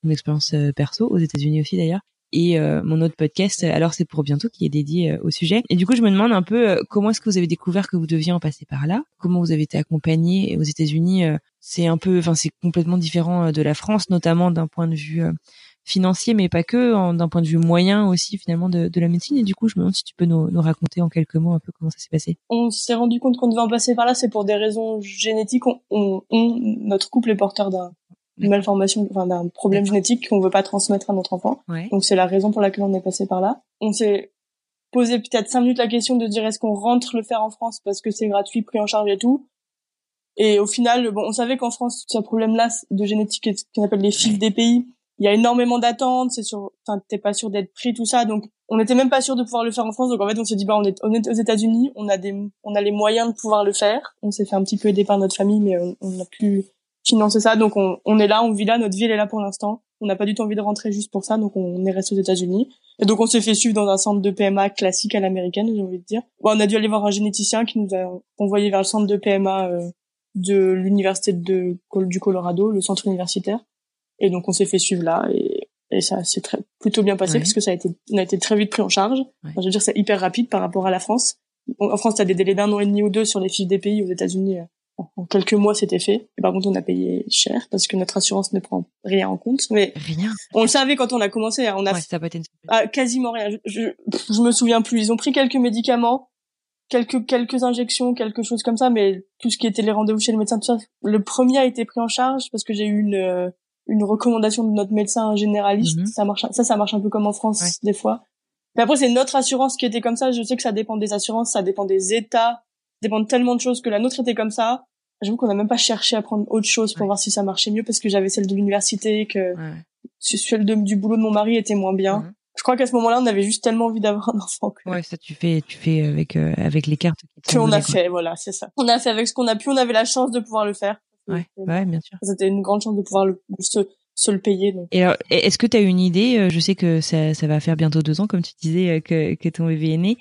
mon expérience perso aux États-Unis aussi d'ailleurs et euh, mon autre podcast alors c'est pour bientôt qui est dédié euh, au sujet. Et du coup je me demande un peu euh, comment est-ce que vous avez découvert que vous deviez en passer par là? Comment vous avez été accompagné aux États-Unis c'est un peu enfin c'est complètement différent de la France notamment d'un point de vue financier mais pas que d'un point de vue moyen aussi finalement de, de, la médecine. Et du coup je me demande si tu peux nous, nous raconter en quelques mots un peu comment ça s'est passé. On s'est rendu compte qu'on devait en passer par là c'est pour des raisons génétiques. On, on, notre couple est porteur d'un une malformation, enfin d'un problème génétique qu'on veut pas transmettre à notre enfant. Donc c'est la raison pour laquelle on est passé par là. On s'est posé peut-être cinq minutes la question de dire est-ce qu'on rentre le faire en France parce que c'est gratuit, pris en charge et tout. Et au final, bon, on savait qu'en France, ce problème-là de génétique, ce qu'on appelle les fils des pays, il y a énormément d'attentes, c'est sûr, enfin, t'es pas sûr d'être pris, tout ça. Donc, on n'était même pas sûr de pouvoir le faire en France. Donc, en fait, on s'est dit, bah, on est, on est aux États-Unis, on a des, on a les moyens de pouvoir le faire. On s'est fait un petit peu aider par notre famille, mais on, on a pu financer ça. Donc on, on est là, on vit là, notre ville est là pour l'instant. On n'a pas du tout envie de rentrer juste pour ça, donc on est resté aux États-Unis. Et donc on s'est fait suivre dans un centre de PMA classique à l'américaine, j'ai envie de dire. Bon, on a dû aller voir un généticien qui nous a envoyé vers le centre de PMA euh, de l'université de du Colorado, le centre universitaire. Et donc on s'est fait suivre là et, et ça s'est très plutôt bien passé parce que ça a été on a été très vite pris en charge. je veux dire c'est hyper rapide par rapport à la France. En France, tu as des délais d'un an et demi ou deux sur les fiches des pays. Aux États-Unis, euh, en quelques mois, c'était fait. Et par contre, on a payé cher parce que notre assurance ne prend rien en compte. Mais rien. On le savait quand on a commencé. Hein. On a ouais, ça été ah, quasiment rien. Je, je, je, me souviens plus. Ils ont pris quelques médicaments, quelques quelques injections, quelque chose comme ça, mais tout ce qui était les rendez-vous chez le médecin, tout ça. Le premier a été pris en charge parce que j'ai eu une euh, une recommandation de notre médecin généraliste. Mhm. Ça marche. Ça, ça marche un peu comme en France des fois. Mais après, c'est notre assurance qui était comme ça. Je sais que ça dépend des assurances, ça dépend des États dépend de tellement de choses que la nôtre était comme ça. J'avoue qu'on n'a même pas cherché à prendre autre chose pour voir si ça marchait mieux parce que j'avais celle de l'université, que ouais. celle du boulot de mon mari était moins bien. Je crois qu'à ce moment-là, on avait juste tellement envie d'avoir un enfant. Que... Ouais, ça tu fais, tu fais avec euh, avec les cartes. Que on a fait, voilà, c'est ça. On a fait avec ce qu'on a pu. On avait la chance de pouvoir le faire. Ouais, ouais, bien sûr. C'était une grande chance de pouvoir le, se, se le payer. Donc. Et alors, est-ce que tu as une idée euh, Je sais que ça, ça va faire bientôt deux ans, comme tu disais, euh, que, que ton bébé est né.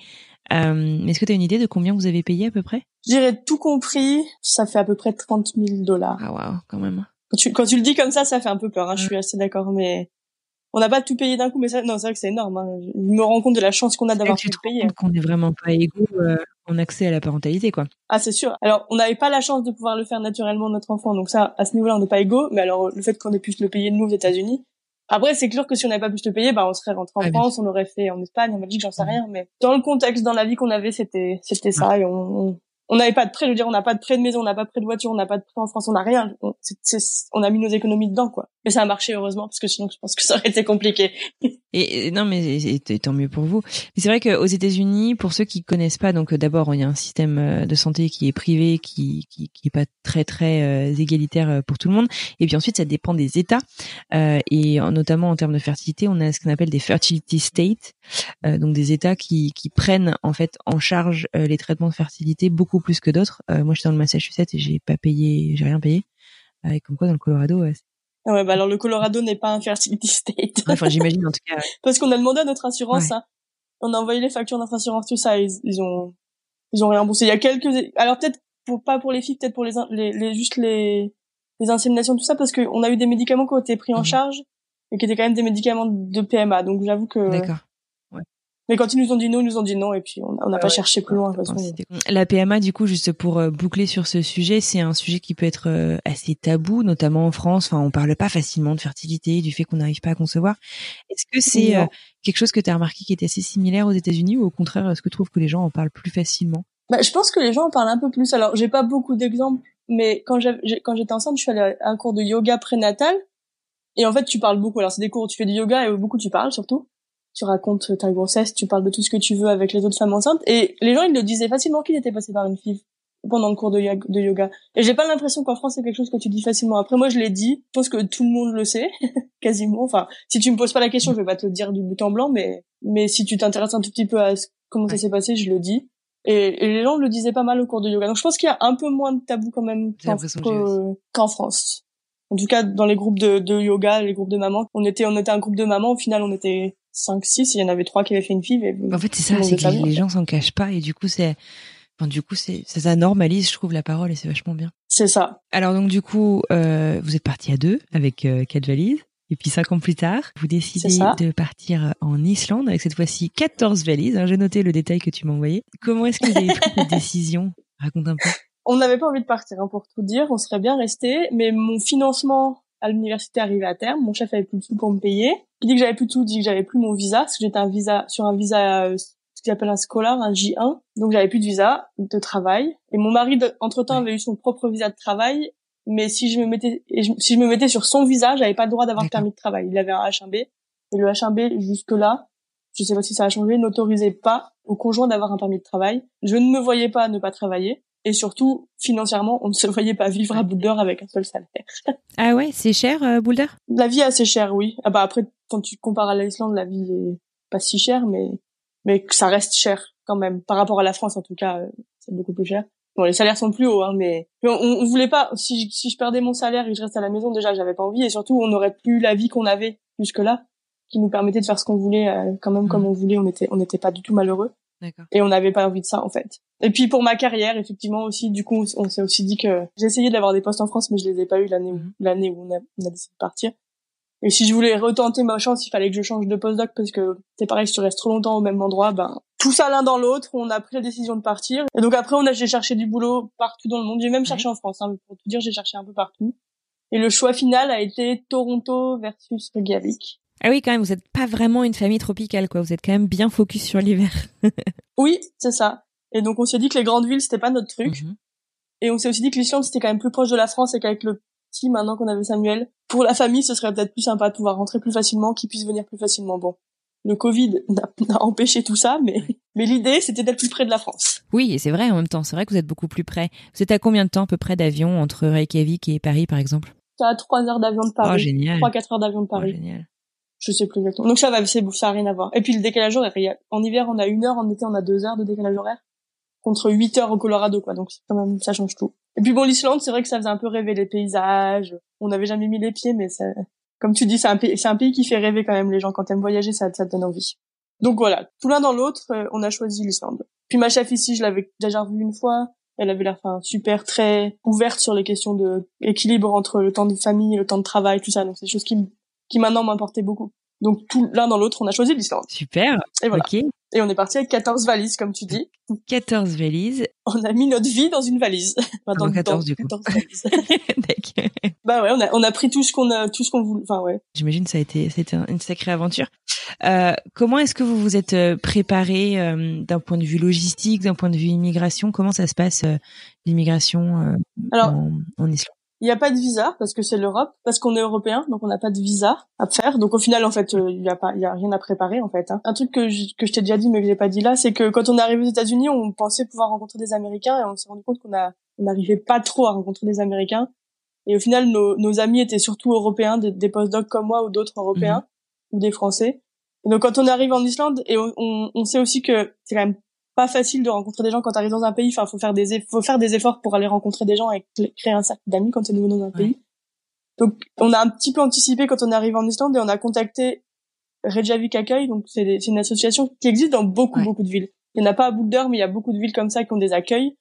Euh, Est-ce que tu as une idée de combien vous avez payé à peu près? Je dirais tout compris, ça fait à peu près 30 000 dollars. Ah waouh, quand même. Quand tu, quand tu le dis comme ça, ça fait un peu peur. Hein, Je suis assez d'accord, mais on n'a pas tout payé d'un coup. Mais ça, non, c'est vrai que c'est énorme. Hein. Je me rends compte de la chance qu'on a d'avoir tout payé. Qu'on n'est vraiment pas égaux euh, en accès à la parentalité, quoi. Ah, c'est sûr. Alors, on n'avait pas la chance de pouvoir le faire naturellement notre enfant, donc ça, à ce niveau-là, on n'est pas égaux. Mais alors, le fait qu'on ait pu le payer nous aux États-Unis, après, c'est clair que si on n'avait pas pu se payer, bah, on serait rentré en France, on l'aurait fait en Espagne, en Belgique, j'en sais rien. Mais dans le contexte, dans la vie qu'on avait, c'était, c'était ça. Et on, on n'avait pas de prêt, je veux dire, on n'a pas de prêt de maison, on n'a pas de prêt de voiture, on n'a pas de prêt en France, on n'a rien. On, on a mis nos économies dedans, quoi. Mais ça a marché heureusement, parce que sinon, je pense que ça aurait été compliqué. Et, non, mais tant mieux pour vous. C'est vrai qu'aux États-Unis, pour ceux qui connaissent pas, donc d'abord, il y a un système euh, de santé qui est privé, qui qui, qui est pas très très euh, égalitaire euh, pour tout le monde. Et puis ensuite, ça dépend des États. Euh, et notamment en termes de fertilité, on a ce qu'on appelle des fertility states, euh, donc des États qui qui prennent en fait en charge les traitements de fertilité beaucoup plus que d'autres. Euh, moi, j'étais dans le Massachusetts et j'ai pas payé, j'ai rien payé. Euh, et comme quoi, dans le Colorado, ouais, bah alors le Colorado n'est pas un fertility state. enfin, j'imagine en tout cas. Parce qu'on a demandé à notre assurance, hein. on a envoyé les factures de notre assurance, tout ça, ils, ils ont, ils ont réimboursé. Il y a quelques, alors peut-être pour pas pour les filles, peut-être pour les, les, les, juste les, les inséminations, tout ça, parce qu'on a eu des médicaments qui ont été pris en mhm. charge et qui étaient quand même des médicaments de PMA. Donc j'avoue que. D'accord. Mais quand ils nous ont dit non, ils nous ont dit non, et puis on n'a pas cherché plus loin. De La PMA, du coup, juste pour euh, boucler sur ce sujet, c'est un sujet qui peut être euh, assez tabou, notamment en France. Enfin, on parle pas facilement de fertilité, du fait qu'on n'arrive pas à concevoir. Est-ce que c'est euh, quelque chose que tu as remarqué qui était assez similaire aux États-Unis, ou au contraire, est-ce que tu trouves que les gens en parlent plus facilement? Bah, je pense que les gens en parlent un peu plus. Alors, j'ai pas beaucoup d'exemples, mais quand j'étais enceinte, je suis allée à un cours de yoga prénatal, et en fait, tu parles beaucoup. Alors, c'est des cours où tu fais du yoga et où beaucoup tu parles surtout tu racontes ta grossesse, tu parles de tout ce que tu veux avec les autres femmes enceintes. Et les gens, ils le disaient facilement qu'ils étaient passés par une FIV pendant le cours de, yoga. Et j'ai pas l'impression qu'en France, c'est quelque chose que tu dis facilement. Après, moi, je l'ai dit. Je pense que tout le monde le sait, quasiment. Enfin, si tu me poses pas la question, je vais pas te le dire du bout en blanc, mais, mais si tu t'intéresses un tout petit peu à comment ça s'est passé, je le dis. Et, et, les gens le disaient pas mal au cours de yoga. Donc je pense qu'il y a un peu moins de tabou quand même qu'en France. En tout cas, dans les groupes de, de, yoga, les groupes de mamans, on était, on était un groupe de mamans. Au final, on était 5, 6, il y en avait trois qui avaient fait une fille. en fait, c'est ça, c'est que les, gens s'en cachent pas et du coup, c'est, enfin, du coup, c'est, ça normalise, je trouve, la parole et c'est vachement bien. C'est ça. Alors donc, du coup, euh, vous êtes partis à deux avec euh, quatre valises. Et puis cinq ans plus tard, vous décidez de partir en Islande avec cette fois-ci 14 valises. Hein, J'ai noté le détail que tu m'as envoyé. Comment est-ce que vous avez pris cette décision? Raconte un peu. On n'avait pas envie de partir, hein, pour tout dire. On serait bien resté, mais mon financement à l'université arrivait à terme. Mon chef avait plus de sous pour me payer. Il dit que j'avais plus de sous, dit que j'avais plus mon visa, parce que j'étais un visa sur un visa euh, ce qu'il appelle un scolaire, un J1. Donc j'avais plus de visa de travail. Et mon mari, entre temps, avait eu son propre visa de travail mais si je me mettais si je me mettais sur son visage, j'avais pas le droit d'avoir permis de travail. Il avait un H1B et le H1B jusque là, je sais pas si ça a changé, n'autorisait pas au conjoint d'avoir un permis de travail. Je ne me voyais pas ne pas travailler et surtout financièrement, on ne se voyait pas vivre à Boulder avec un seul salaire. ah ouais, c'est cher euh, Boulder La vie est assez chère, oui. Ah bah après quand tu compares à l'Islande, la vie est pas si chère mais mais ça reste cher quand même par rapport à la France en tout cas, euh, c'est beaucoup plus cher. Bon, les salaires sont plus hauts, hein, mais, on, on, voulait pas. Si, si je perdais mon salaire et que je restais à la maison, déjà, j'avais pas envie, et surtout, on n'aurait plus la vie qu'on avait jusque là, qui nous permettait de faire ce qu'on voulait, euh, quand même comme mmh. on voulait. On était, on n'était pas du tout malheureux. Et on n'avait pas envie de ça, en fait. Et puis pour ma carrière, effectivement aussi, du coup, on s'est aussi dit que j'ai essayé d'avoir des postes en France, mais je les ai pas eu l'année où, mmh. l'année où on a, on a décidé de partir. Et si je voulais retenter ma chance, il fallait que je change de postdoc parce que c'est pareil, si tu restes trop longtemps au même endroit, ben tout ça l'un dans l'autre, on a pris la décision de partir. Et donc après, on a j'ai cherché du boulot partout dans le monde. J'ai même cherché en France, hein, pour tout dire, j'ai cherché un peu partout. Et le choix final a été Toronto versus Reykjavik. Ah oui, quand même, vous n'êtes pas vraiment une famille tropicale, quoi. Vous êtes quand même bien focus sur l'hiver. oui, c'est ça. Et donc on s'est dit que les grandes villes c'était pas notre truc. Mhm. Et on s'est aussi dit que l'Islande c'était quand même plus proche de la France et qu'avec le petit maintenant qu'on avait Samuel, pour la famille ce serait peut-être plus sympa de pouvoir rentrer plus facilement, qu'il puisse venir plus facilement. Bon, le Covid n'a empêché tout ça, mais, mais l'idée, c'était d'être plus près de la France. Oui, et c'est vrai en même temps. C'est vrai que vous êtes beaucoup plus près. Vous êtes à combien de temps à peu près d'avion entre Reykjavik et Paris, par exemple? À trois heures d'avion de Paris. Oh, génial. Trois, quatre heures d'avion de Paris. Oh, génial. Je sais plus exactement. Donc ça va, c'est ça a rien à voir. Et puis le décalage horaire. En hiver, on a une heure. En été, on a deux heures de décalage horaire. Contre huit heures au Colorado, quoi. Donc quand même, ça change tout. Et puis bon, l'Islande, c'est vrai que ça faisait un peu rêver les paysages. On n'avait jamais mis les pieds, mais ça, comme tu dis, c'est un pays, c'est un pays qui fait rêver quand même les gens. Quand t'aimes voyager, ça, ça te donne envie. Donc voilà, tout l'un dans l'autre, euh, on a choisi l'Islande. Puis ma chef ici, je l'avais déjà revue une fois. Elle avait l'air enfin, super très ouverte sur les questions de équilibre entre le temps de famille et le temps de travail, tout ça. Donc c'est des choses qui, qui maintenant m'importaient beaucoup. Donc tout l'un dans l'autre, on a choisi l'Islande. Super. Et voilà. Et on est parti avec 14 valises, comme tu dis. 14 valises. On a mis notre vie dans une valise. Enfin, dans, 14 du coup. 14 valises. bah ouais, on a, on a pris tout ce qu'on a, tout ce qu'on voulait. Enfin ouais. J'imagine ça a été, c'était une sacrée aventure. Euh, comment est-ce que vous vous êtes euh, préparé euh, d'un point de vue logistique, d'un point de vue immigration? Comment ça se passe euh, l'immigration en, en Islande? Il n'y a pas de visa parce que c'est l'Europe, parce qu'on est européen, donc on n'a pas de visa à faire. Donc au final, en fait, euh, il n'y a pas, il y a rien à préparer en fait. Hein. Un truc que je, que je t'ai déjà dit mais que j'ai pas dit là, c'est que quand on est arrivé aux États-Unis, on pensait pouvoir rencontrer des Américains et on s'est rendu compte qu'on a, on n'arrivait pas trop à rencontrer des Américains. Et au final, nos, nos amis étaient surtout européens, des, des postdocs comme moi ou d'autres européens mhm. ou des Français. Et donc quand on arrive en Islande, et on, on, on sait aussi que c'est quand même pas facile de rencontrer des gens quand tu arrives dans un pays. Enfin, faut faire des faut faire des efforts pour aller rencontrer des gens et créer un cercle d'amis quand tu nouveau dans un pays. Donc, on a un petit peu anticipé quand on est arrivé en Islande et on a contacté Reykjavik Accueil. Donc, c'est une association qui existe dans beaucoup beaucoup de villes. Il y en a pas à Boulder, mais il y a beaucoup de villes comme ça qui ont des accueils.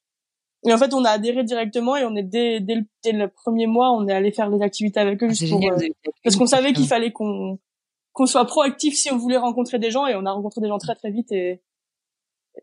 Et en fait, on a adhéré directement et on est dès, dès, le, dès le premier mois, on est allé faire des activités avec eux ah, juste pour euh, parce qu'on savait qu'il fallait qu'on qu'on soit proactif si on voulait rencontrer des gens et on a rencontré des gens très très vite et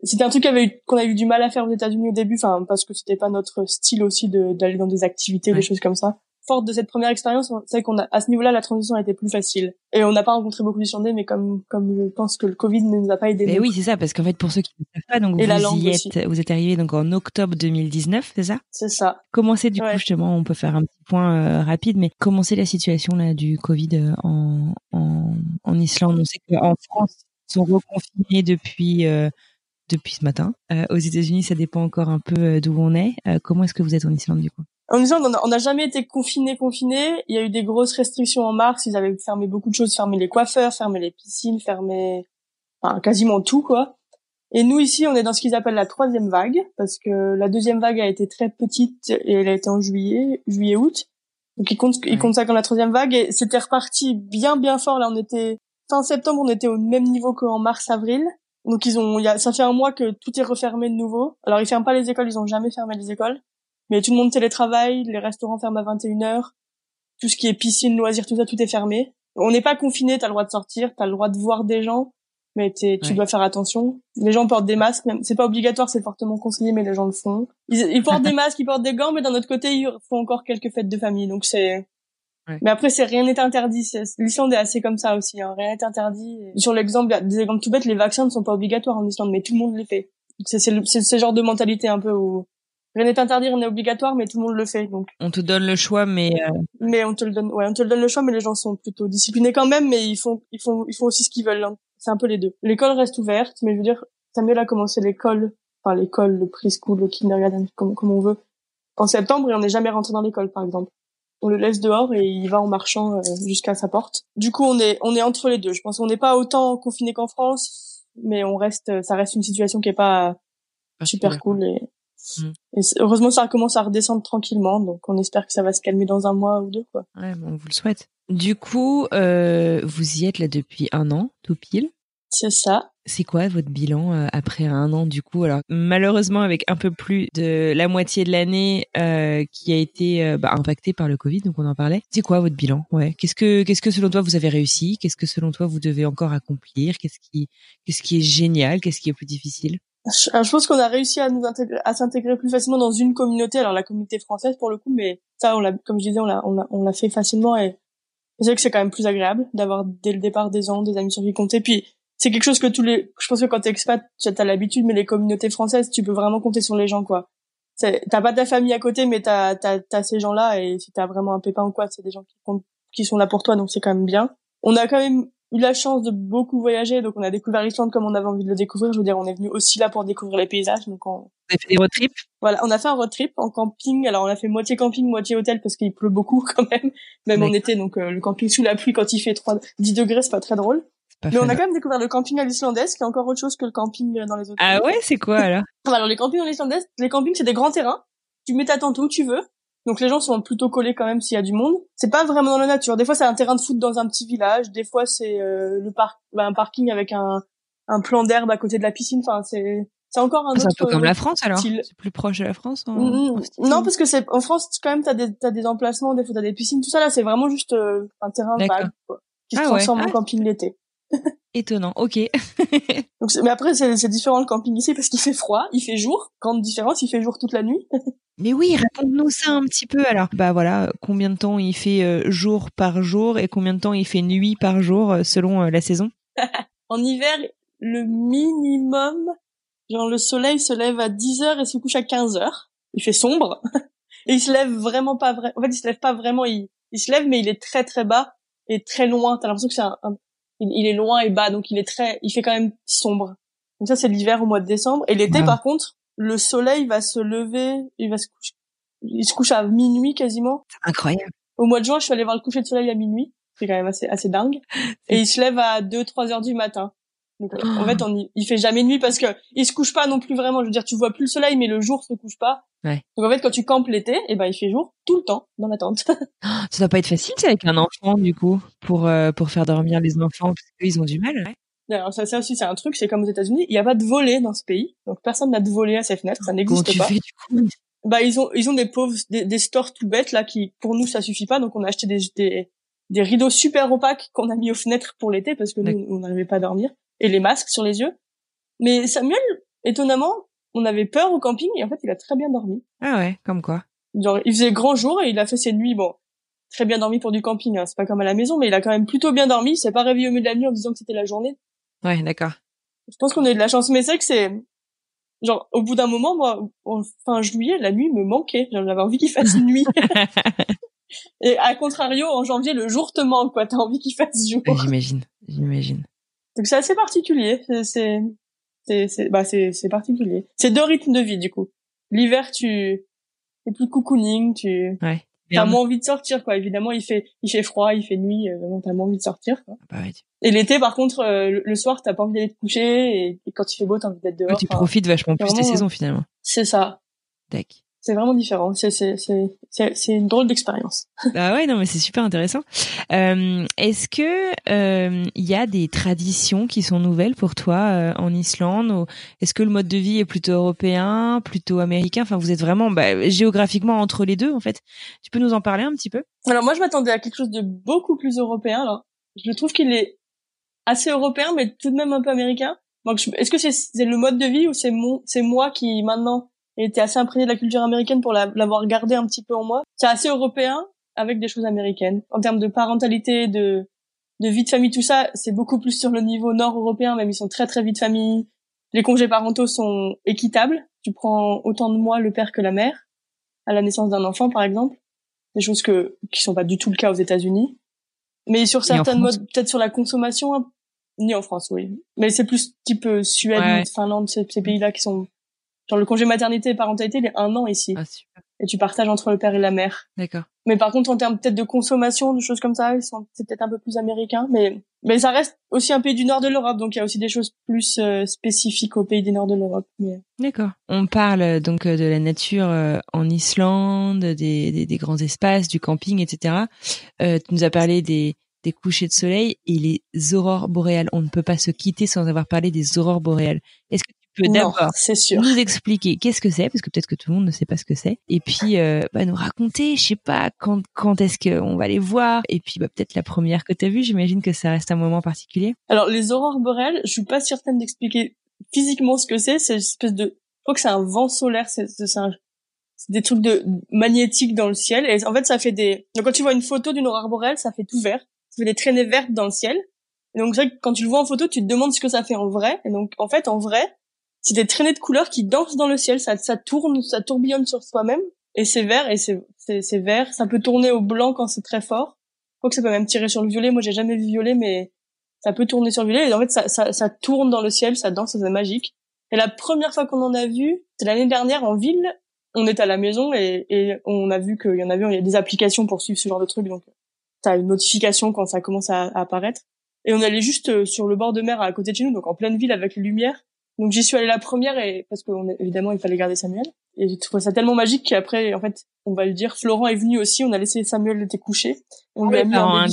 c'était un truc qu'on avait, qu'on a eu du mal à faire aux États-Unis au début, enfin parce que c'était pas notre style aussi d'aller dans des activités, des choses comme ça. Forte de cette première expérience, c'est qu'on a à ce niveau-là la transition a été plus facile et on n'a pas rencontré beaucoup d'Islandais, mais comme comme je pense que le Covid ne nous a pas aidé. Mais oui, c'est ça, parce qu'en fait pour ceux qui ne savent pas, donc vous y êtes, vous êtes arrivé donc en octobre 2019, c'est ça? C'est ça. Comment c'est du coup justement On peut faire un petit point euh, rapide, mais comment c'est la situation là du Covid euh, en en, en Islande? On sait qu'en France ils sont reconfinés depuis euh, depuis ce matin. Euh, aux États-Unis, ça dépend encore un peu euh, d'où on est. Euh, comment est-ce que vous êtes en Islande du coup? En Islande, on n'a jamais été confiné, confiné. Il y a eu des grosses restrictions en mars. Ils avaient fermé beaucoup de choses, fermé les coiffeurs, fermé les piscines, fermé enfin, quasiment tout quoi. Et nous ici, on est dans ce qu'ils appellent la troisième vague, parce que la deuxième vague a été très petite et elle a été en juillet, juillet-août. Donc ils comptent, ils comptent ça comme la troisième vague et c'était reparti bien bien fort. Là, on était fin septembre, on était au même niveau qu'en mars-avril. Donc ils ont, y a, ça fait un mois que tout est refermé de nouveau. Alors ils ferment pas les écoles, ils ont jamais fermé les écoles, mais tout le monde télétravaille, les restaurants ferment à 21 h tout ce qui est piscine, loisirs, tout ça, tout est fermé. On n'est pas confiné, t'as le droit de sortir, t'as le droit de voir des gens, mais tu dois faire attention. Les gens portent des masques, même c'est pas obligatoire, c'est fortement conseillé, mais les gens le font. Ils, portent des masques, ils portent des gants, mais d'un autre côté, ils font encore quelques fêtes de famille, donc c'est. Mais après, c'est rien n'est interdit. L'Islande est assez comme ça aussi. Hein. Rien n'est interdit. Sur l'exemple, des exemples tout bêtes, les vaccins ne sont pas obligatoires en Islande, mais tout le monde les fait. C'est ce genre de mentalité un peu où rien n'est interdit, rien n'est obligatoire, mais tout le monde le fait. Donc. On te donne le choix, mais. Euh, mais on te le donne. Ouais, on te le donne le choix, mais les gens sont plutôt disciplinés quand même, mais ils font, ils font, ils font aussi ce qu'ils veulent. Hein c'est un peu les deux. L'école reste ouverte, mais je veux dire, Samuel a commencé l'école, enfin l'école, le preschool, le kindergarten, comme, comme on veut, en septembre et on n'est jamais rentré dans l'école, par exemple. On le laisse dehors et il va en marchant euh, jusqu'à sa porte. Du coup, on est, on est entre les deux. Je pense qu'on n'est pas autant confiné qu'en France, mais on reste, ça reste une situation qui est pas super cool et, mm. et heureusement ça commence à redescendre tranquillement, donc on espère que ça va se calmer dans un mois ou deux, quoi. Ouais, on vous le souhaite. Du coup, euh, vous y êtes là depuis un an, tout pile? C'est ça. C'est quoi votre bilan euh, après un an du coup? Alors malheureusement avec un peu plus de la moitié de l'année euh, qui a été euh, bah, impactée par le Covid, donc on en parlait. C'est quoi votre bilan? Ouais. Qu'est-ce que qu'est-ce que selon toi vous avez réussi? Qu'est-ce que selon toi vous devez encore accomplir? Qu'est-ce qui qu'est-ce qui est génial? Qu'est-ce qui est plus difficile? Je pense qu'on a réussi à nous intégrer, à s'intégrer plus facilement dans une communauté. Alors la communauté française pour le coup, mais ça, on l'a, comme je disais, on l'a, on l'a, on l'a fait facilement et c'est vrai que c'est quand même plus agréable d'avoir dès le départ des gens, des amis sur qui compter. Puis c'est quelque chose que tous les, je pense que quand t'es expat, tu as l'habitude, mais les communautés françaises, tu peux vraiment compter sur les gens, quoi. T'as pas ta famille à côté, mais t'as as, ces gens-là, et si t'as vraiment un pépin ou quoi, c'est des gens qui comptent, qui sont là pour toi, donc c'est quand même bien. On a quand même eu la chance de beaucoup voyager, donc on a découvert l'Islande comme on avait envie de le découvrir. Je veux dire, on est venu aussi là pour découvrir les paysages, donc on. Vous avez fait des road trips Voilà, on a fait un road trip en camping. Alors on a fait moitié camping, moitié hôtel parce qu'il pleut beaucoup quand même, même en été. Donc euh, le camping sous la pluie quand il fait 3, 10 degrés, c'est pas très drôle. Mais on a quand même découvert le camping à l'islandaise, qui est encore autre chose que le camping dans les autres. Ah ouais, c'est quoi alors? Alors les campings en islandaise, les campings c'est des grands terrains. Tu mets ta tente où tu veux. Donc les gens sont plutôt collés quand même s'il y a du monde. C'est pas vraiment dans la nature. Des fois c'est un terrain de foot dans un petit village. Des fois c'est euh, le parc, bah, un parking avec un, un plan d'herbe à côté de la piscine. Enfin c'est c'est encore un ah, autre. C'est un peu comme la France alors. C'est plus proche de la France. En... Mm, mm. non parce que c'est en France quand même t'as des t'as des emplacements, des fois t'as des piscines, tout ça là c'est vraiment juste euh, un terrain vague quoi, qui se ah transforme en ah. camping l'été. Étonnant, ok. Donc, mais après, c'est différent le camping ici parce qu'il fait froid, il fait jour. Grande différence, il fait jour toute la nuit. mais oui, raconte-nous ça un petit peu. Alors, bah voilà, combien de temps il fait euh, jour par jour et combien de temps il fait nuit par jour euh, selon euh, la saison? En hiver, le minimum, genre le soleil se lève à 10 heures et se couche à 15 heures. Il fait sombre. et il se lève vraiment pas vrai. En fait, il se lève pas vraiment. Il, il se lève, mais il est très très bas et très loin. T'as l'impression que c'est un, il, est loin et bas, donc il est très, il fait quand même sombre. Donc ça, c'est l'hiver au mois de décembre. Et l'été, par contre, le soleil va se lever, il va se coucher, il se couche à minuit quasiment. Incroyable. Au mois de juin, je suis allée voir le coucher de soleil à minuit. C'est quand même assez, assez dingue. Et il se lève à 2, 3 heures du matin. Donc, en fait, on il fait jamais nuit parce que il se couche pas non plus vraiment. Je veux dire, tu vois plus le soleil, mais le jour se couche pas. Ouais. Donc en fait, quand tu campes l'été, et eh ben il fait jour tout le temps dans la tente. ça doit pas être facile, c'est avec un enfant du coup pour euh, pour faire dormir les enfants parce qu'ils ont du mal. Ouais. Alors ça, ça aussi c'est un truc, c'est comme aux États-Unis, il y a pas de volet dans ce pays, donc personne n'a de volet à ses fenêtres, ça n'existe pas. Fais, du coup? Bah ils ont ils ont des pauvres des, des stores tout bêtes là qui pour nous ça suffit pas, donc on a acheté des des, des rideaux super opaques qu'on a mis aux fenêtres pour l'été parce que nous on n'arrivait pas à dormir et les masques sur les yeux. Mais Samuel, étonnamment, on avait peur au camping et en fait, il a très bien dormi. Ah ouais, comme quoi. Genre, il faisait grand jour et il a fait ses nuits, bon, très bien dormi pour du camping, hein. c'est pas comme à la maison, mais il a quand même plutôt bien dormi, il s'est pas réveillé au milieu de la nuit en disant que c'était la journée. Ouais, d'accord. Je pense qu'on a eu de la chance, mais c'est que c'est, genre, au bout d'un moment, moi, en fin juillet, la nuit me manquait, j'avais envie qu'il fasse nuit. et à contrario, en janvier, le jour te manque, quoi, t'as envie qu'il fasse jour. J'imagine, j'imagine. Donc c'est assez particulier. C'est c'est c'est bah c'est c'est particulier. C'est deux rythmes de vie du coup. L'hiver tu es plus cocooning, tu ouais. t'as moins envie de sortir quoi. Évidemment, il fait il fait froid, il fait nuit, euh, t'as moins envie de sortir. Quoi. Bah ouais. Et l'été, par contre, euh, le soir, t'as pas envie d'aller te coucher et, quand il fait beau, t'as envie d'être dehors. tu profites vachement plus des saisons finalement. C'est ça. D'accord c'est vraiment différent. C'est c'est c'est une drôle d'expérience. Ah ouais non mais c'est super intéressant. Euh, Est-ce que euh, il y a des traditions qui sont nouvelles pour toi euh, en Islande Est-ce que le mode de vie est plutôt européen, plutôt américain? Enfin vous êtes vraiment bah, géographiquement entre les deux en fait. Tu peux nous en parler un petit peu? Alors moi je m'attendais à quelque chose de beaucoup plus européen. Là. Je trouve qu'il est assez européen mais tout de même un peu américain. Donc est-ce que c'est le mode de vie ou c'est mon c'est moi qui maintenant et était assez imprégné de la culture américaine pour l'avoir gardé un petit peu en moi. C'est assez européen avec des choses américaines. En termes de parentalité, de, de vie de famille, tout ça, c'est beaucoup plus sur le niveau nord-européen, même ils sont très très vie de famille. Les congés parentaux sont équitables. Tu prends autant de mois le père que la mère à la naissance d'un enfant, par exemple. Des choses que qui sont pas du tout le cas aux États-Unis. Mais sur certains modes, peut-être sur la consommation, hein, ni en France, oui. Mais c'est plus type euh, Suède, Finlande, ces pays-là qui sont Genre le congé maternité et parentalité, il est un an ici. Ah, super. Et tu partages entre le père et la mère. D'accord. Mais par contre, en termes peut-être de consommation, de choses comme ça, c'est peut-être un peu plus américain. Mais mais ça reste aussi un pays du nord de l'Europe, donc il y a aussi des choses plus euh, spécifiques aux pays du nord de l'Europe. Mais... D'accord. On parle euh, donc euh, de la nature en Islande, des, des, des, grands espaces, du camping, etc. Euh, tu nous as parlé des des couchers de soleil et les aurores boréales. On ne peut pas se quitter sans avoir parlé des aurores boréales. Est-ce que peux d'abord nous expliquer qu'est-ce que c'est, parce que peut-être que tout le monde ne sait pas ce que c'est, et puis euh, bah, nous raconter, je sais pas, quand, quand est-ce qu'on va les voir, et puis bah, peut-être la première que tu as vue, j'imagine que ça reste un moment particulier. Alors les aurores boréales, je suis pas certaine d'expliquer physiquement ce que c'est, c'est une espèce de... Je crois que c'est un vent solaire, c'est des trucs de magnétiques dans le ciel, et en fait ça fait des... Donc quand tu vois une photo d'une aurore boréale, ça fait tout vert, ça fait des traînées vertes dans le ciel, et donc, c'est quand tu le vois en photo, tu te demandes ce que ça fait en vrai. Et donc, en fait, en vrai, c'est des traînées de couleurs qui dansent dans le ciel. Ça, ça tourne, ça tourbillonne sur soi-même. Et c'est vert et c'est, vert. Ça peut tourner au blanc quand c'est très fort. Je crois que ça peut même tirer sur le violet. Moi, j'ai jamais vu violet, mais ça peut tourner sur le violet. Et en fait, ça, ça, ça tourne dans le ciel, ça danse, c'est magique. Et la première fois qu'on en a vu, c'est l'année dernière en ville. On est à la maison et, et on a vu qu'il y en avait, il y a des applications pour suivre ce genre de truc. Donc, t'as une notification quand ça commence à, à apparaître. Et on allait juste euh, sur le bord de mer à côté de chez nous, donc en pleine ville avec les lumières. Donc j'y suis allée la première et parce que évidemment il fallait garder Samuel. Et j'ai trouvé ça tellement magique qu'après en fait on va le dire Florent est venu aussi. On a laissé Samuel était couché on lui a mis un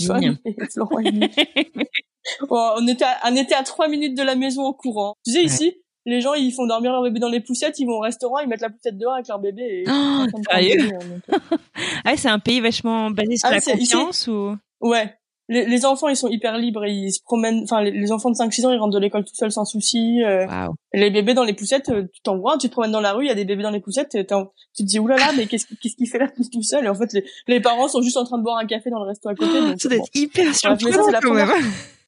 et Florent est venu. on était à, on était à trois minutes de la maison en courant. Tu sais ici les gens ils font dormir leur bébé dans les poussettes. Ils vont au restaurant ils mettent la poussette dehors avec leur bébé et oh, sérieux euh. ah c'est un pays vachement basé sur ah, la confiance ou? Ouais les, les, enfants ils sont hyper libres ils se promènent enfin les, enfants de 5 6 ans ils rentrent de l'école tout seuls sans souci euh, les bébés dans les poussettes euh, tu t'en vois tu te promènes dans la rue il y a des bébés dans les poussettes tu te dis oulala mais qu'est-ce qu'est-ce qu'il fait là tout seul? Et en fait les, les, parents sont juste en train de boire un café dans le resto à côté oh, donc, ça doit être hyper surprenant quand même.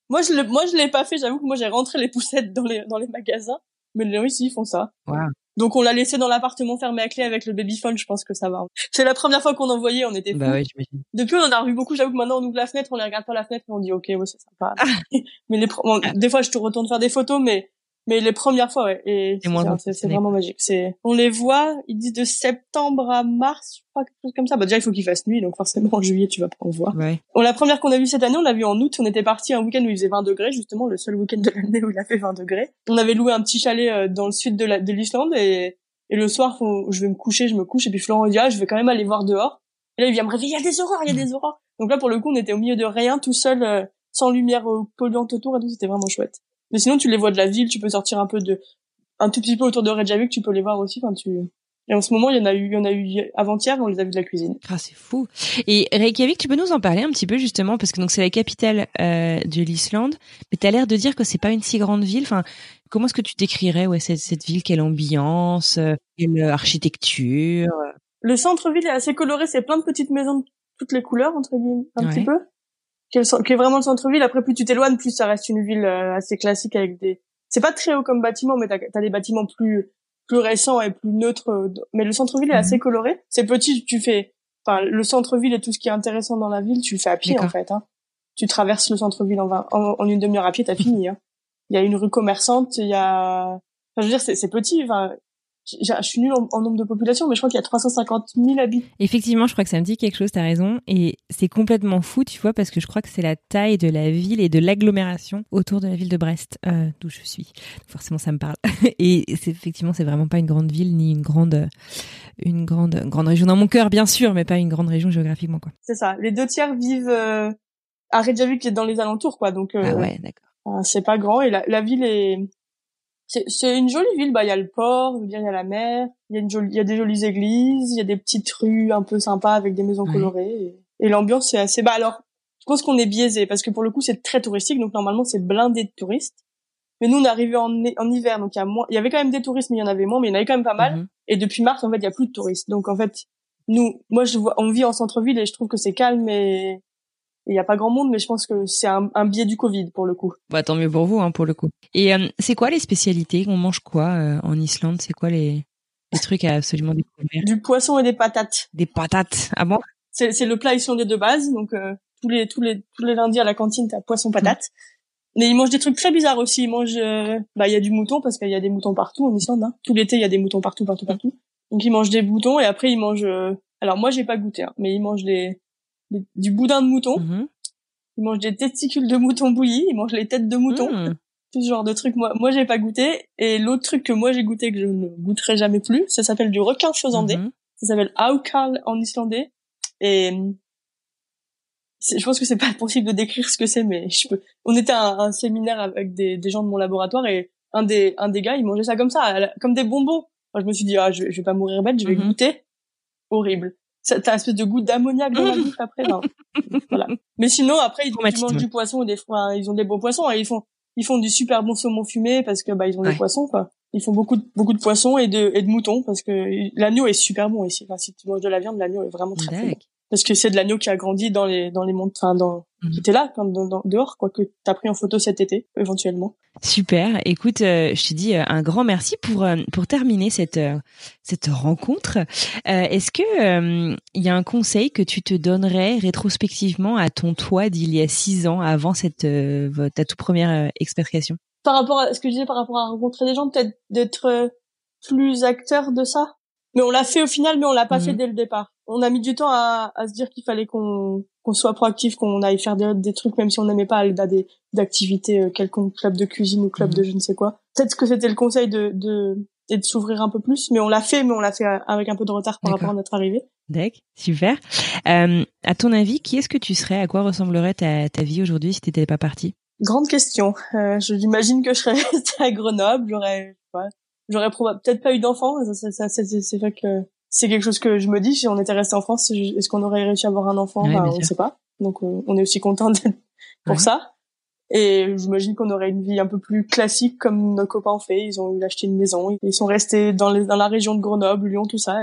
moi je moi je l'ai pas fait j'avoue que moi j'ai rentré les poussettes dans les dans les magasins mais les ici ils font ça wow. Donc on l'a laissé dans l'appartement fermé à clé avec le babyphone, je pense que ça va. C'est la première fois qu'on en voyait, on était bah Depuis on en a revu beaucoup, j'avoue que maintenant on ouvre la fenêtre, on les regarde par la fenêtre et on dit OK, ouais, c'est sympa. Ah. mais les des fois je te retourne faire des photos mais mais les premières fois, ouais. Et c'est vraiment magique. C'est, on les voit, ils disent de septembre à mars, je crois, quelque chose comme ça. Bah, déjà, il faut qu'il fasse nuit, donc forcément, en juillet, tu vas pas en voir. Ouais. Bon, la première qu'on a vue cette année, on l'a vue en août. On était parti un week-end où il faisait 20 degrés, justement, le seul week-end de l'année où il a fait 20 degrés. On avait loué un petit chalet euh, dans le sud de de l'Islande et, et le soir, faut, je vais me coucher, je me couche, et puis Florent dit, ah, je vais quand même aller voir dehors. Et là, il vient me réveiller, il y a des aurores, il y a des aurores. Donc là, pour le coup, on était au milieu de rien, tout seul, euh, sans lumière euh, polluante autour, et tout, c'était vraiment chouette. Mais sinon, tu les vois de la ville, tu peux sortir un peu de, un tout petit peu autour de Reykjavik, tu peux les voir aussi quand tu, et en ce moment, il y en a eu, il y en a eu avant-hier, on les a vus de la cuisine. Ah, c'est fou. Et Reykjavik, tu peux nous en parler un petit peu justement parce que donc c'est la capitale euh, de l'Islande, mais tu as l'air de dire que c'est pas une si grande ville. Enfin, comment est-ce que tu décrirais ouais cette, cette ville, quelle ambiance, euh, quelle architecture? Le centre-ville est assez coloré, c'est plein de petites maisons de toutes les couleurs entre guillemets, un petit peu. Qui est, qui est vraiment le centre-ville. Après, plus tu t'éloignes, plus ça reste une ville euh, assez classique avec des. C'est pas très haut comme bâtiment, mais t'as as des bâtiments plus plus récent et plus neutre. Euh, mais le centre-ville est assez mhm. coloré. C'est petit, tu fais, enfin, le centre-ville et tout ce qui est intéressant dans la ville, tu le fais à pied en fait. Hein. Tu traverses le centre-ville en, en, une demi-heure à pied, t'as fini. Hein. Il y a une rue commerçante, il y a, enfin, je veux dire, c'est petit. Enfin, je suis nulle en, nombre de population, mais je crois qu'il y a 350 000 habitants. Effectivement, je crois que ça me dit quelque chose, t'as raison. Et c'est complètement fou, tu vois, parce que je crois que c'est la taille de la ville et de l'agglomération autour de la ville de Brest, euh, d'où je suis. forcément, ça me parle. et c'est effectivement, c'est vraiment pas une grande ville ni une grande, une grande, grande région dans mon cœur, bien sûr, mais pas une grande région géographiquement, quoi. C'est ça. Les deux tiers vivent euh, à Reykjavik, qui est dans les alentours, quoi. Donc, euh, ah ouais, d'accord. c'est pas grand et la, la ville est c'est une jolie ville. Bah, il y a le port, je veux dire, il y a la mer, il y a une jolie, il y a des jolies églises, il y a des petites rues un peu sympas avec des maisons colorées. Et, l'ambiance c'est assez. Bah alors, je pense qu'on est biaisé parce que pour le coup c'est très touristique, donc normalement c'est blindé de touristes. Mais nous on est arrivé en, en hiver, donc il y a moins, il y avait quand même des touristes, mais il y en avait moins, mais il y en avait quand même pas mal. Mhm. Et depuis mars en fait il y a plus de touristes. Donc en fait nous, moi je vois, on vit en centre-ville et je trouve que c'est calme et il n'y a pas grand monde, mais je pense que c'est un, un, biais du Covid pour le coup. Bah tant mieux pour vous, hein, pour le coup. Et euh, c'est quoi les spécialités On mange quoi euh, en Islande? C'est quoi les, les trucs à absolument découvrir? Du poisson et des patates. Des patates Ah bon? C'est le plat islandais de base, donc euh, tous les tous les tous les lundis à la cantine t'as poisson patate. Mais ils mangent des trucs très bizarres aussi. Ils mangent, bah il y a du mouton parce qu'il y a des moutons partout en Islande. Hein. Tout l'été il y a des moutons partout, partout, partout. Donc ils mangent des moutons et après ils mangent. Alors moi j'ai pas goûté, hein, mais ils mangent des du boudin de mouton. Mhm. Ils mangent des testicules de mouton bouillis. Ils mangent les têtes de mouton. Tout ce genre de trucs. Moi, moi, j'ai pas goûté. Et l'autre truc que moi j'ai goûté que je ne goûterai jamais plus, ça s'appelle du requin faisandé. Mhm. Ça s'appelle aukarl en islandais. Et je pense que c'est pas possible de décrire ce que c'est, mais je peux. On était à un, séminaire avec des, des, gens de mon laboratoire et un des un des gars, il mangeait ça comme ça, comme des bonbons. Je me suis dit ah, je, je vais pas mourir bête, je vais goûter. Horrible t'as un espèce de goût d'ammoniaque dans la bouche après. voilà. Mais sinon, après, ils, mangent du poisson des fois, ils ont des beaux poissons et ils font, ils font du super bon saumon fumé parce que, bah, ils ont des poissons, quoi. Ils font beaucoup de, beaucoup de poissons et de, et de moutons parce que l'agneau est super bon ici. Enfin, si tu manges de la viande, l'agneau est vraiment très, très bon parce que c'est de l'agneau qui a grandi dans les dans les monts, enfin dans mhm. qui était là quand dans, dehors quoi que t'as pris en photo cet été éventuellement. Super. Écoute, euh, je te dis euh, un grand merci pour euh, pour terminer cette cette rencontre. Est-ce que il y a un conseil que tu te donnerais rétrospectivement à ton toi d'il y a six ans avant cette ta toute première expatriation? Par rapport à ce que je disais par rapport à rencontrer des gens, peut-être d'être plus acteur de ça? Mais on l'a fait au final, mais on l'a pas fait mhm. dès le départ on a mis du temps à, à se dire qu'il fallait qu'on qu'on soit proactif, qu'on aille faire des, des, trucs, même si on n'aimait pas aller à des activités euh, quelconques, club de cuisine ou club de mhm. je ne sais quoi. Peut-être que c'était le conseil de, de et de s'ouvrir un peu plus, mais on l'a fait, mais on l'a fait avec un peu de retard par rapport à notre arrivée. D'accord, super. Euh, à ton avis, qui est-ce que tu serais? À quoi ressemblerait ta, ta vie aujourd'hui si tu n'étais pas partie? Grande question. Euh, je l'imagine que je serais restée à Grenoble. J'aurais, j'aurais peut-être pas eu d'enfant. Ça, ça, c'est vrai que c'est quelque chose que je me dis si on était resté en France est-ce qu'on aurait réussi à avoir un enfant? Bah, on ne sait pas. Donc on est aussi content pour ça. Et j'imagine qu'on aurait une vie un peu plus classique comme nos copains ont fait. Ils ont acheté une maison. Ils sont restés dans, les, dans la région de Grenoble Lyon tout ça.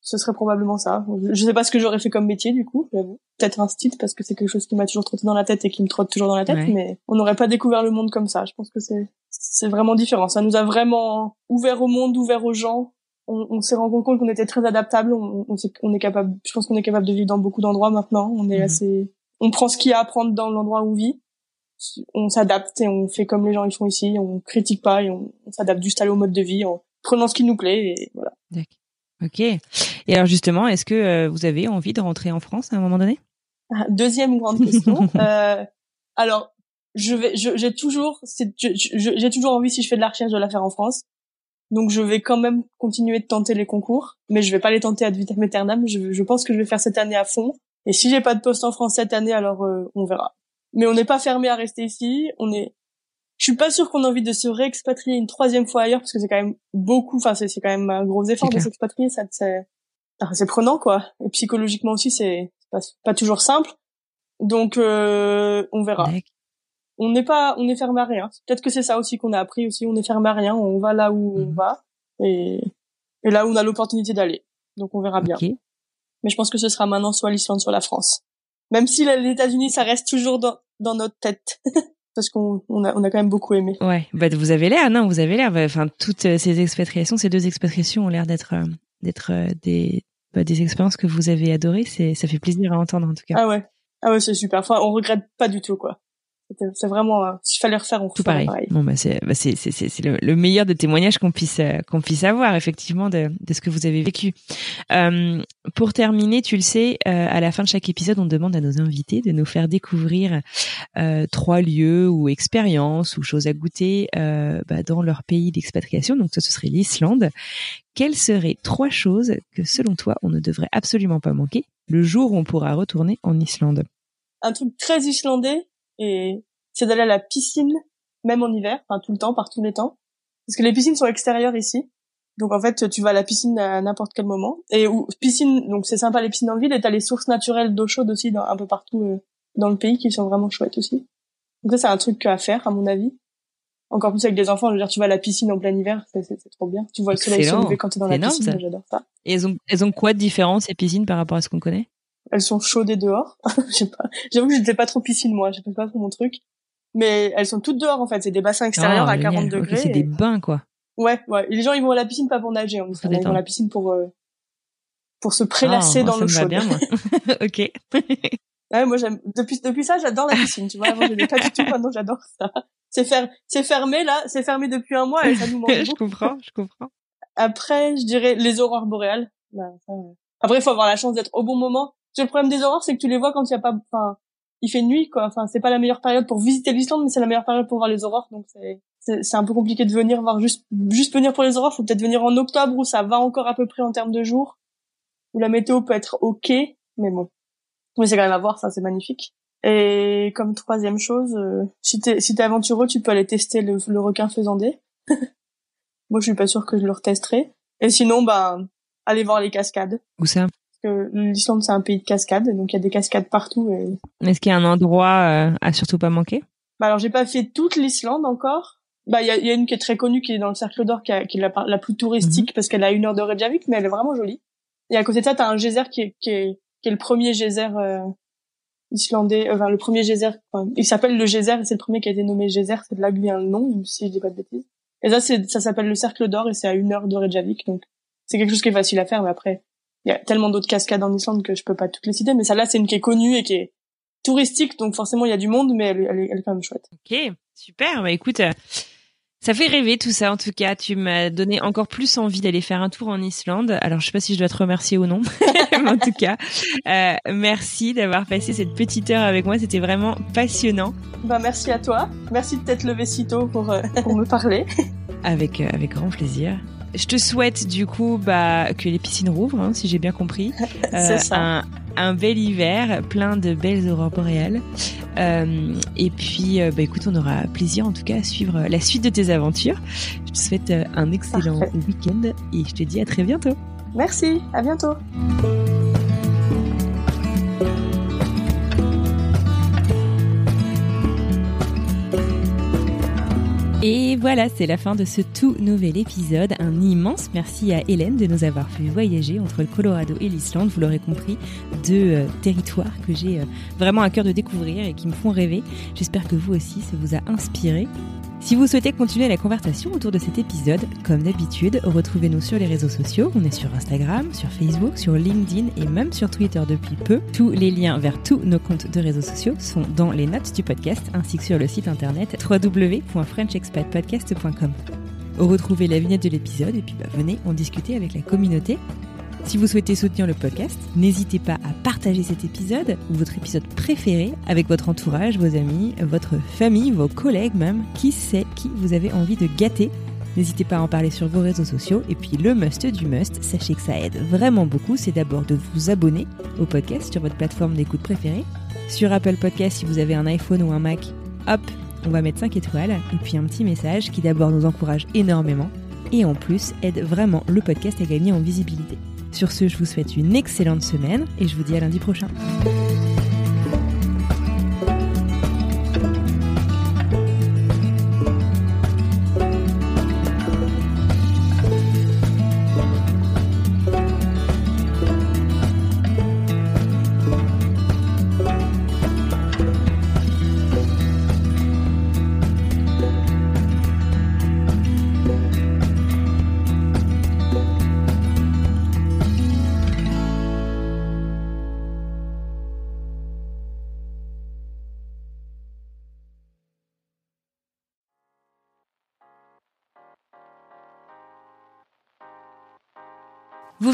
Ce serait probablement ça. Je sais pas ce que j'aurais fait comme métier du coup. Peut-être un style parce que c'est quelque chose qui m'a toujours trotté dans la tête et qui me trotte toujours dans la tête. Mais on n'aurait pas découvert le monde comme ça. Je pense que c'est c'est vraiment différent. Ça nous a vraiment ouvert au monde ouvert aux gens on, on s'est rendu compte qu'on était très adaptable. On, on, est, on, est, capable, je pense qu'on est capable de vivre dans beaucoup d'endroits maintenant. On est mhm. assez, on prend ce qu'il y a à apprendre dans l'endroit où on vit. On s'adapte et on fait comme les gens ils font ici. On critique pas et on, s'adapte juste à au mode de vie en prenant ce qui nous plaît et voilà. D'accord. Ok. Et alors justement, est-ce que euh, vous avez envie de rentrer en France à un moment donné? Ah, Deuxième grande question. euh, alors, je vais, j'ai toujours, j'ai toujours envie si je fais de la recherche de la faire en France. Donc je vais quand même continuer de tenter les concours, mais je vais pas les tenter ad vitam aeternam. Je, je pense que je vais faire cette année à fond. Et si j'ai pas de poste en France cette année, alors euh, on verra. Mais on n'est pas fermé à rester ici. On est. Je suis pas sûre qu'on a envie de se réexpatrier une troisième fois ailleurs parce que c'est quand même beaucoup. Enfin c'est c'est quand même un gros effort de s'expatrier. Ça c'est c'est prenant quoi. Et psychologiquement aussi c'est pas, pas toujours simple. Donc euh, on verra on n'est pas, on est fermé à rien. Peut-être que c'est ça aussi qu'on a appris aussi. On est fermé à rien. On va là où on mhm. va et, et là où on a l'opportunité d'aller. Donc on verra bien. Mais je pense que ce sera maintenant soit l'Islande, soit la France. Même si les États-Unis, ça reste toujours dans, dans notre tête. Parce qu'on on a, on a quand même beaucoup aimé. Ouais, bah vous avez l'air, non, vous avez l'air. Bah, enfin, toutes euh, ces expatriations, ces deux expatriations ont l'air d'être, euh, d'être euh, des, bah, des expériences que vous avez adorées. C'est, ça fait plaisir à entendre en tout cas. Ah ouais, ah ouais, c'est super. Enfin, on regrette pas du tout quoi c'est vraiment, euh, s'il fallait refaire, on tout pareil. pareil. Bon bah c'est bah c'est c'est le, le, meilleur des témoignages qu'on puisse euh, qu'on puisse avoir effectivement de, de ce que vous avez vécu. Euh, pour terminer, tu le sais, euh, à la fin de chaque épisode, on demande à nos invités de nous faire découvrir euh, trois lieux ou expériences ou choses à goûter bah, dans leur pays d'expatriation. Donc ça, ce serait l'Islande. Quelles seraient trois choses que selon toi on ne devrait absolument pas manquer le jour où on pourra retourner en Islande? Un truc très islandais, et c'est d'aller à la piscine, même en hiver, enfin tout le temps, par tous les temps. Parce que les piscines sont extérieures ici. Donc en fait, tu vas à la piscine à n'importe quel moment. Et où, piscine, donc c'est sympa les piscines en ville, et t'as les sources naturelles d'eau chaude aussi dans, un peu partout euh, dans le pays qui sont vraiment chouettes aussi. Donc ça, c'est un truc à faire, à mon avis. Encore plus avec des enfants, je veux dire, tu vas à la piscine en plein hiver, c'est trop bien. Tu vois le soleil se lever quand t'es dans la piscine, j'adore ça. Et elles ont, elles ont quoi de différent, ces piscines, par rapport à ce qu'on connaît? Elles sont chaudes et dehors. J'avoue que j'étais pas trop piscine moi, j'étais pas trop mon truc. Mais elles sont toutes dehors en fait, c'est des bassins extérieurs ah, à 40 degrés. c'est des bains quoi. Ouais, ouais. Et les gens ils vont à la piscine pas pour nager, hein. ils vont à la piscine pour euh, pour se prélasser ah, dans l'eau chaude. Bien, moi. ok. ouais, moi j'aime depuis depuis ça, j'adore la piscine, tu vois. Avant j'aimais pas du tout, maintenant j'adore ça. C'est fer... c'est fermé là, c'est fermé depuis un mois et ça nous manque Je comprends, je comprends. Après, je dirais les aurores boréales. Bah, Après, il faut avoir la chance d'être au bon moment le problème des aurores, c'est que tu les vois quand il y a pas, enfin, il fait nuit, quoi. Enfin, c'est pas la meilleure période pour visiter l'Islande, mais c'est la meilleure période pour voir les aurores. Donc c'est, c'est, un peu compliqué de venir voir juste, juste venir pour les aurores. Faut peut-être venir en octobre où ça va encore à peu près en termes de jours, où la météo peut être ok, mais bon. Mais c'est quand même à voir, ça, c'est magnifique. Et comme troisième chose, euh, si t'es, si t'es aventureux, tu peux aller tester le, le requin faisandé. Moi, je suis pas sûre que je le retesterai. Et sinon, bah, aller voir les cascades. Où ça l'Islande c'est un pays de cascades, donc il y a des cascades partout. Et... Est-ce qu'il y a un endroit euh, à surtout pas manquer? Bah alors j'ai pas fait toute l'Islande encore. Bah il y a, y a, une qui est très connue qui est dans le cercle d'or qui, qui, est la, la plus touristique mhm. parce qu'elle a une heure de Reykjavik, mais elle est vraiment jolie. Et à côté de ça t'as un geyser qui est, qui est, qui est le premier geyser euh, islandais, euh, enfin le premier geyser. il s'appelle le geyser et c'est le premier qui a été nommé geyser, c'est de là que vient le nom, si je dis pas de bêtises. Et ça c'est ça s'appelle le cercle d'or et c'est à une heure de Reykjavik, donc c'est quelque chose qui est facile à faire, mais après il y a tellement d'autres cascades en Islande que je peux pas toutes les citer, mais celle-là, c'est une qui est connue et qui est touristique, donc forcément, il y a du monde, mais elle, elle, est, elle est quand même chouette. Ok, super. Bah écoute, euh, ça fait rêver tout ça. En tout cas, tu m'as donné encore plus envie d'aller faire un tour en Islande. Alors, je sais pas si je dois te remercier ou non, mais en tout cas, euh, merci d'avoir passé cette petite heure avec moi. C'était vraiment passionnant. Bah merci à toi. Merci de t'être levé si tôt pour euh, pour me parler. Avec avec grand plaisir. Je te souhaite du coup bah, que les piscines rouvrent, hein, si j'ai bien compris. Euh, ça. Un, bel hiver, plein de belles aurores boréales. Euh, et puis, euh, bah, écoute, on aura plaisir en tout cas à suivre la suite de tes aventures. Je te souhaite un excellent week-end et je te dis à très bientôt. Merci, à bientôt. Et voilà, c'est la fin de ce tout nouvel épisode. Un immense merci à Hélène de nous avoir fait voyager entre le Colorado et l'Islande. Vous l'aurez compris, deux euh, territoires que j'ai euh, vraiment à cœur de découvrir et qui me font rêver. J'espère que vous aussi, ça vous a inspiré. Si vous souhaitez continuer la conversation autour de cet épisode, comme d'habitude, retrouvez-nous sur les réseaux sociaux. On est sur Instagram, sur Facebook, sur LinkedIn et même sur Twitter depuis peu. Tous les liens vers tous nos comptes de réseaux sociaux sont dans les notes du podcast ainsi que sur le site internet www.frenchexpatpodcast.com. Retrouvez la vignette de l'épisode et puis bah, venez en discuter avec la communauté. Si vous souhaitez soutenir le podcast, n'hésitez pas à partager cet épisode ou votre épisode préféré avec votre entourage, vos amis, votre famille, vos collègues même, qui sait qui vous avez envie de gâter? N'hésitez pas à en parler sur vos réseaux sociaux. Et puis le must du must, sachez que ça aide vraiment beaucoup, c'est d'abord de vous abonner au podcast sur votre plateforme d'écoute préférée. Sur Apple Podcast, si vous avez un iPhone ou un Mac, hop, on va mettre 5 étoiles. Et puis un petit message qui d'abord nous encourage énormément et en plus aide vraiment le podcast à gagner en visibilité. Sur ce, je vous souhaite une excellente semaine et je vous dis à lundi prochain.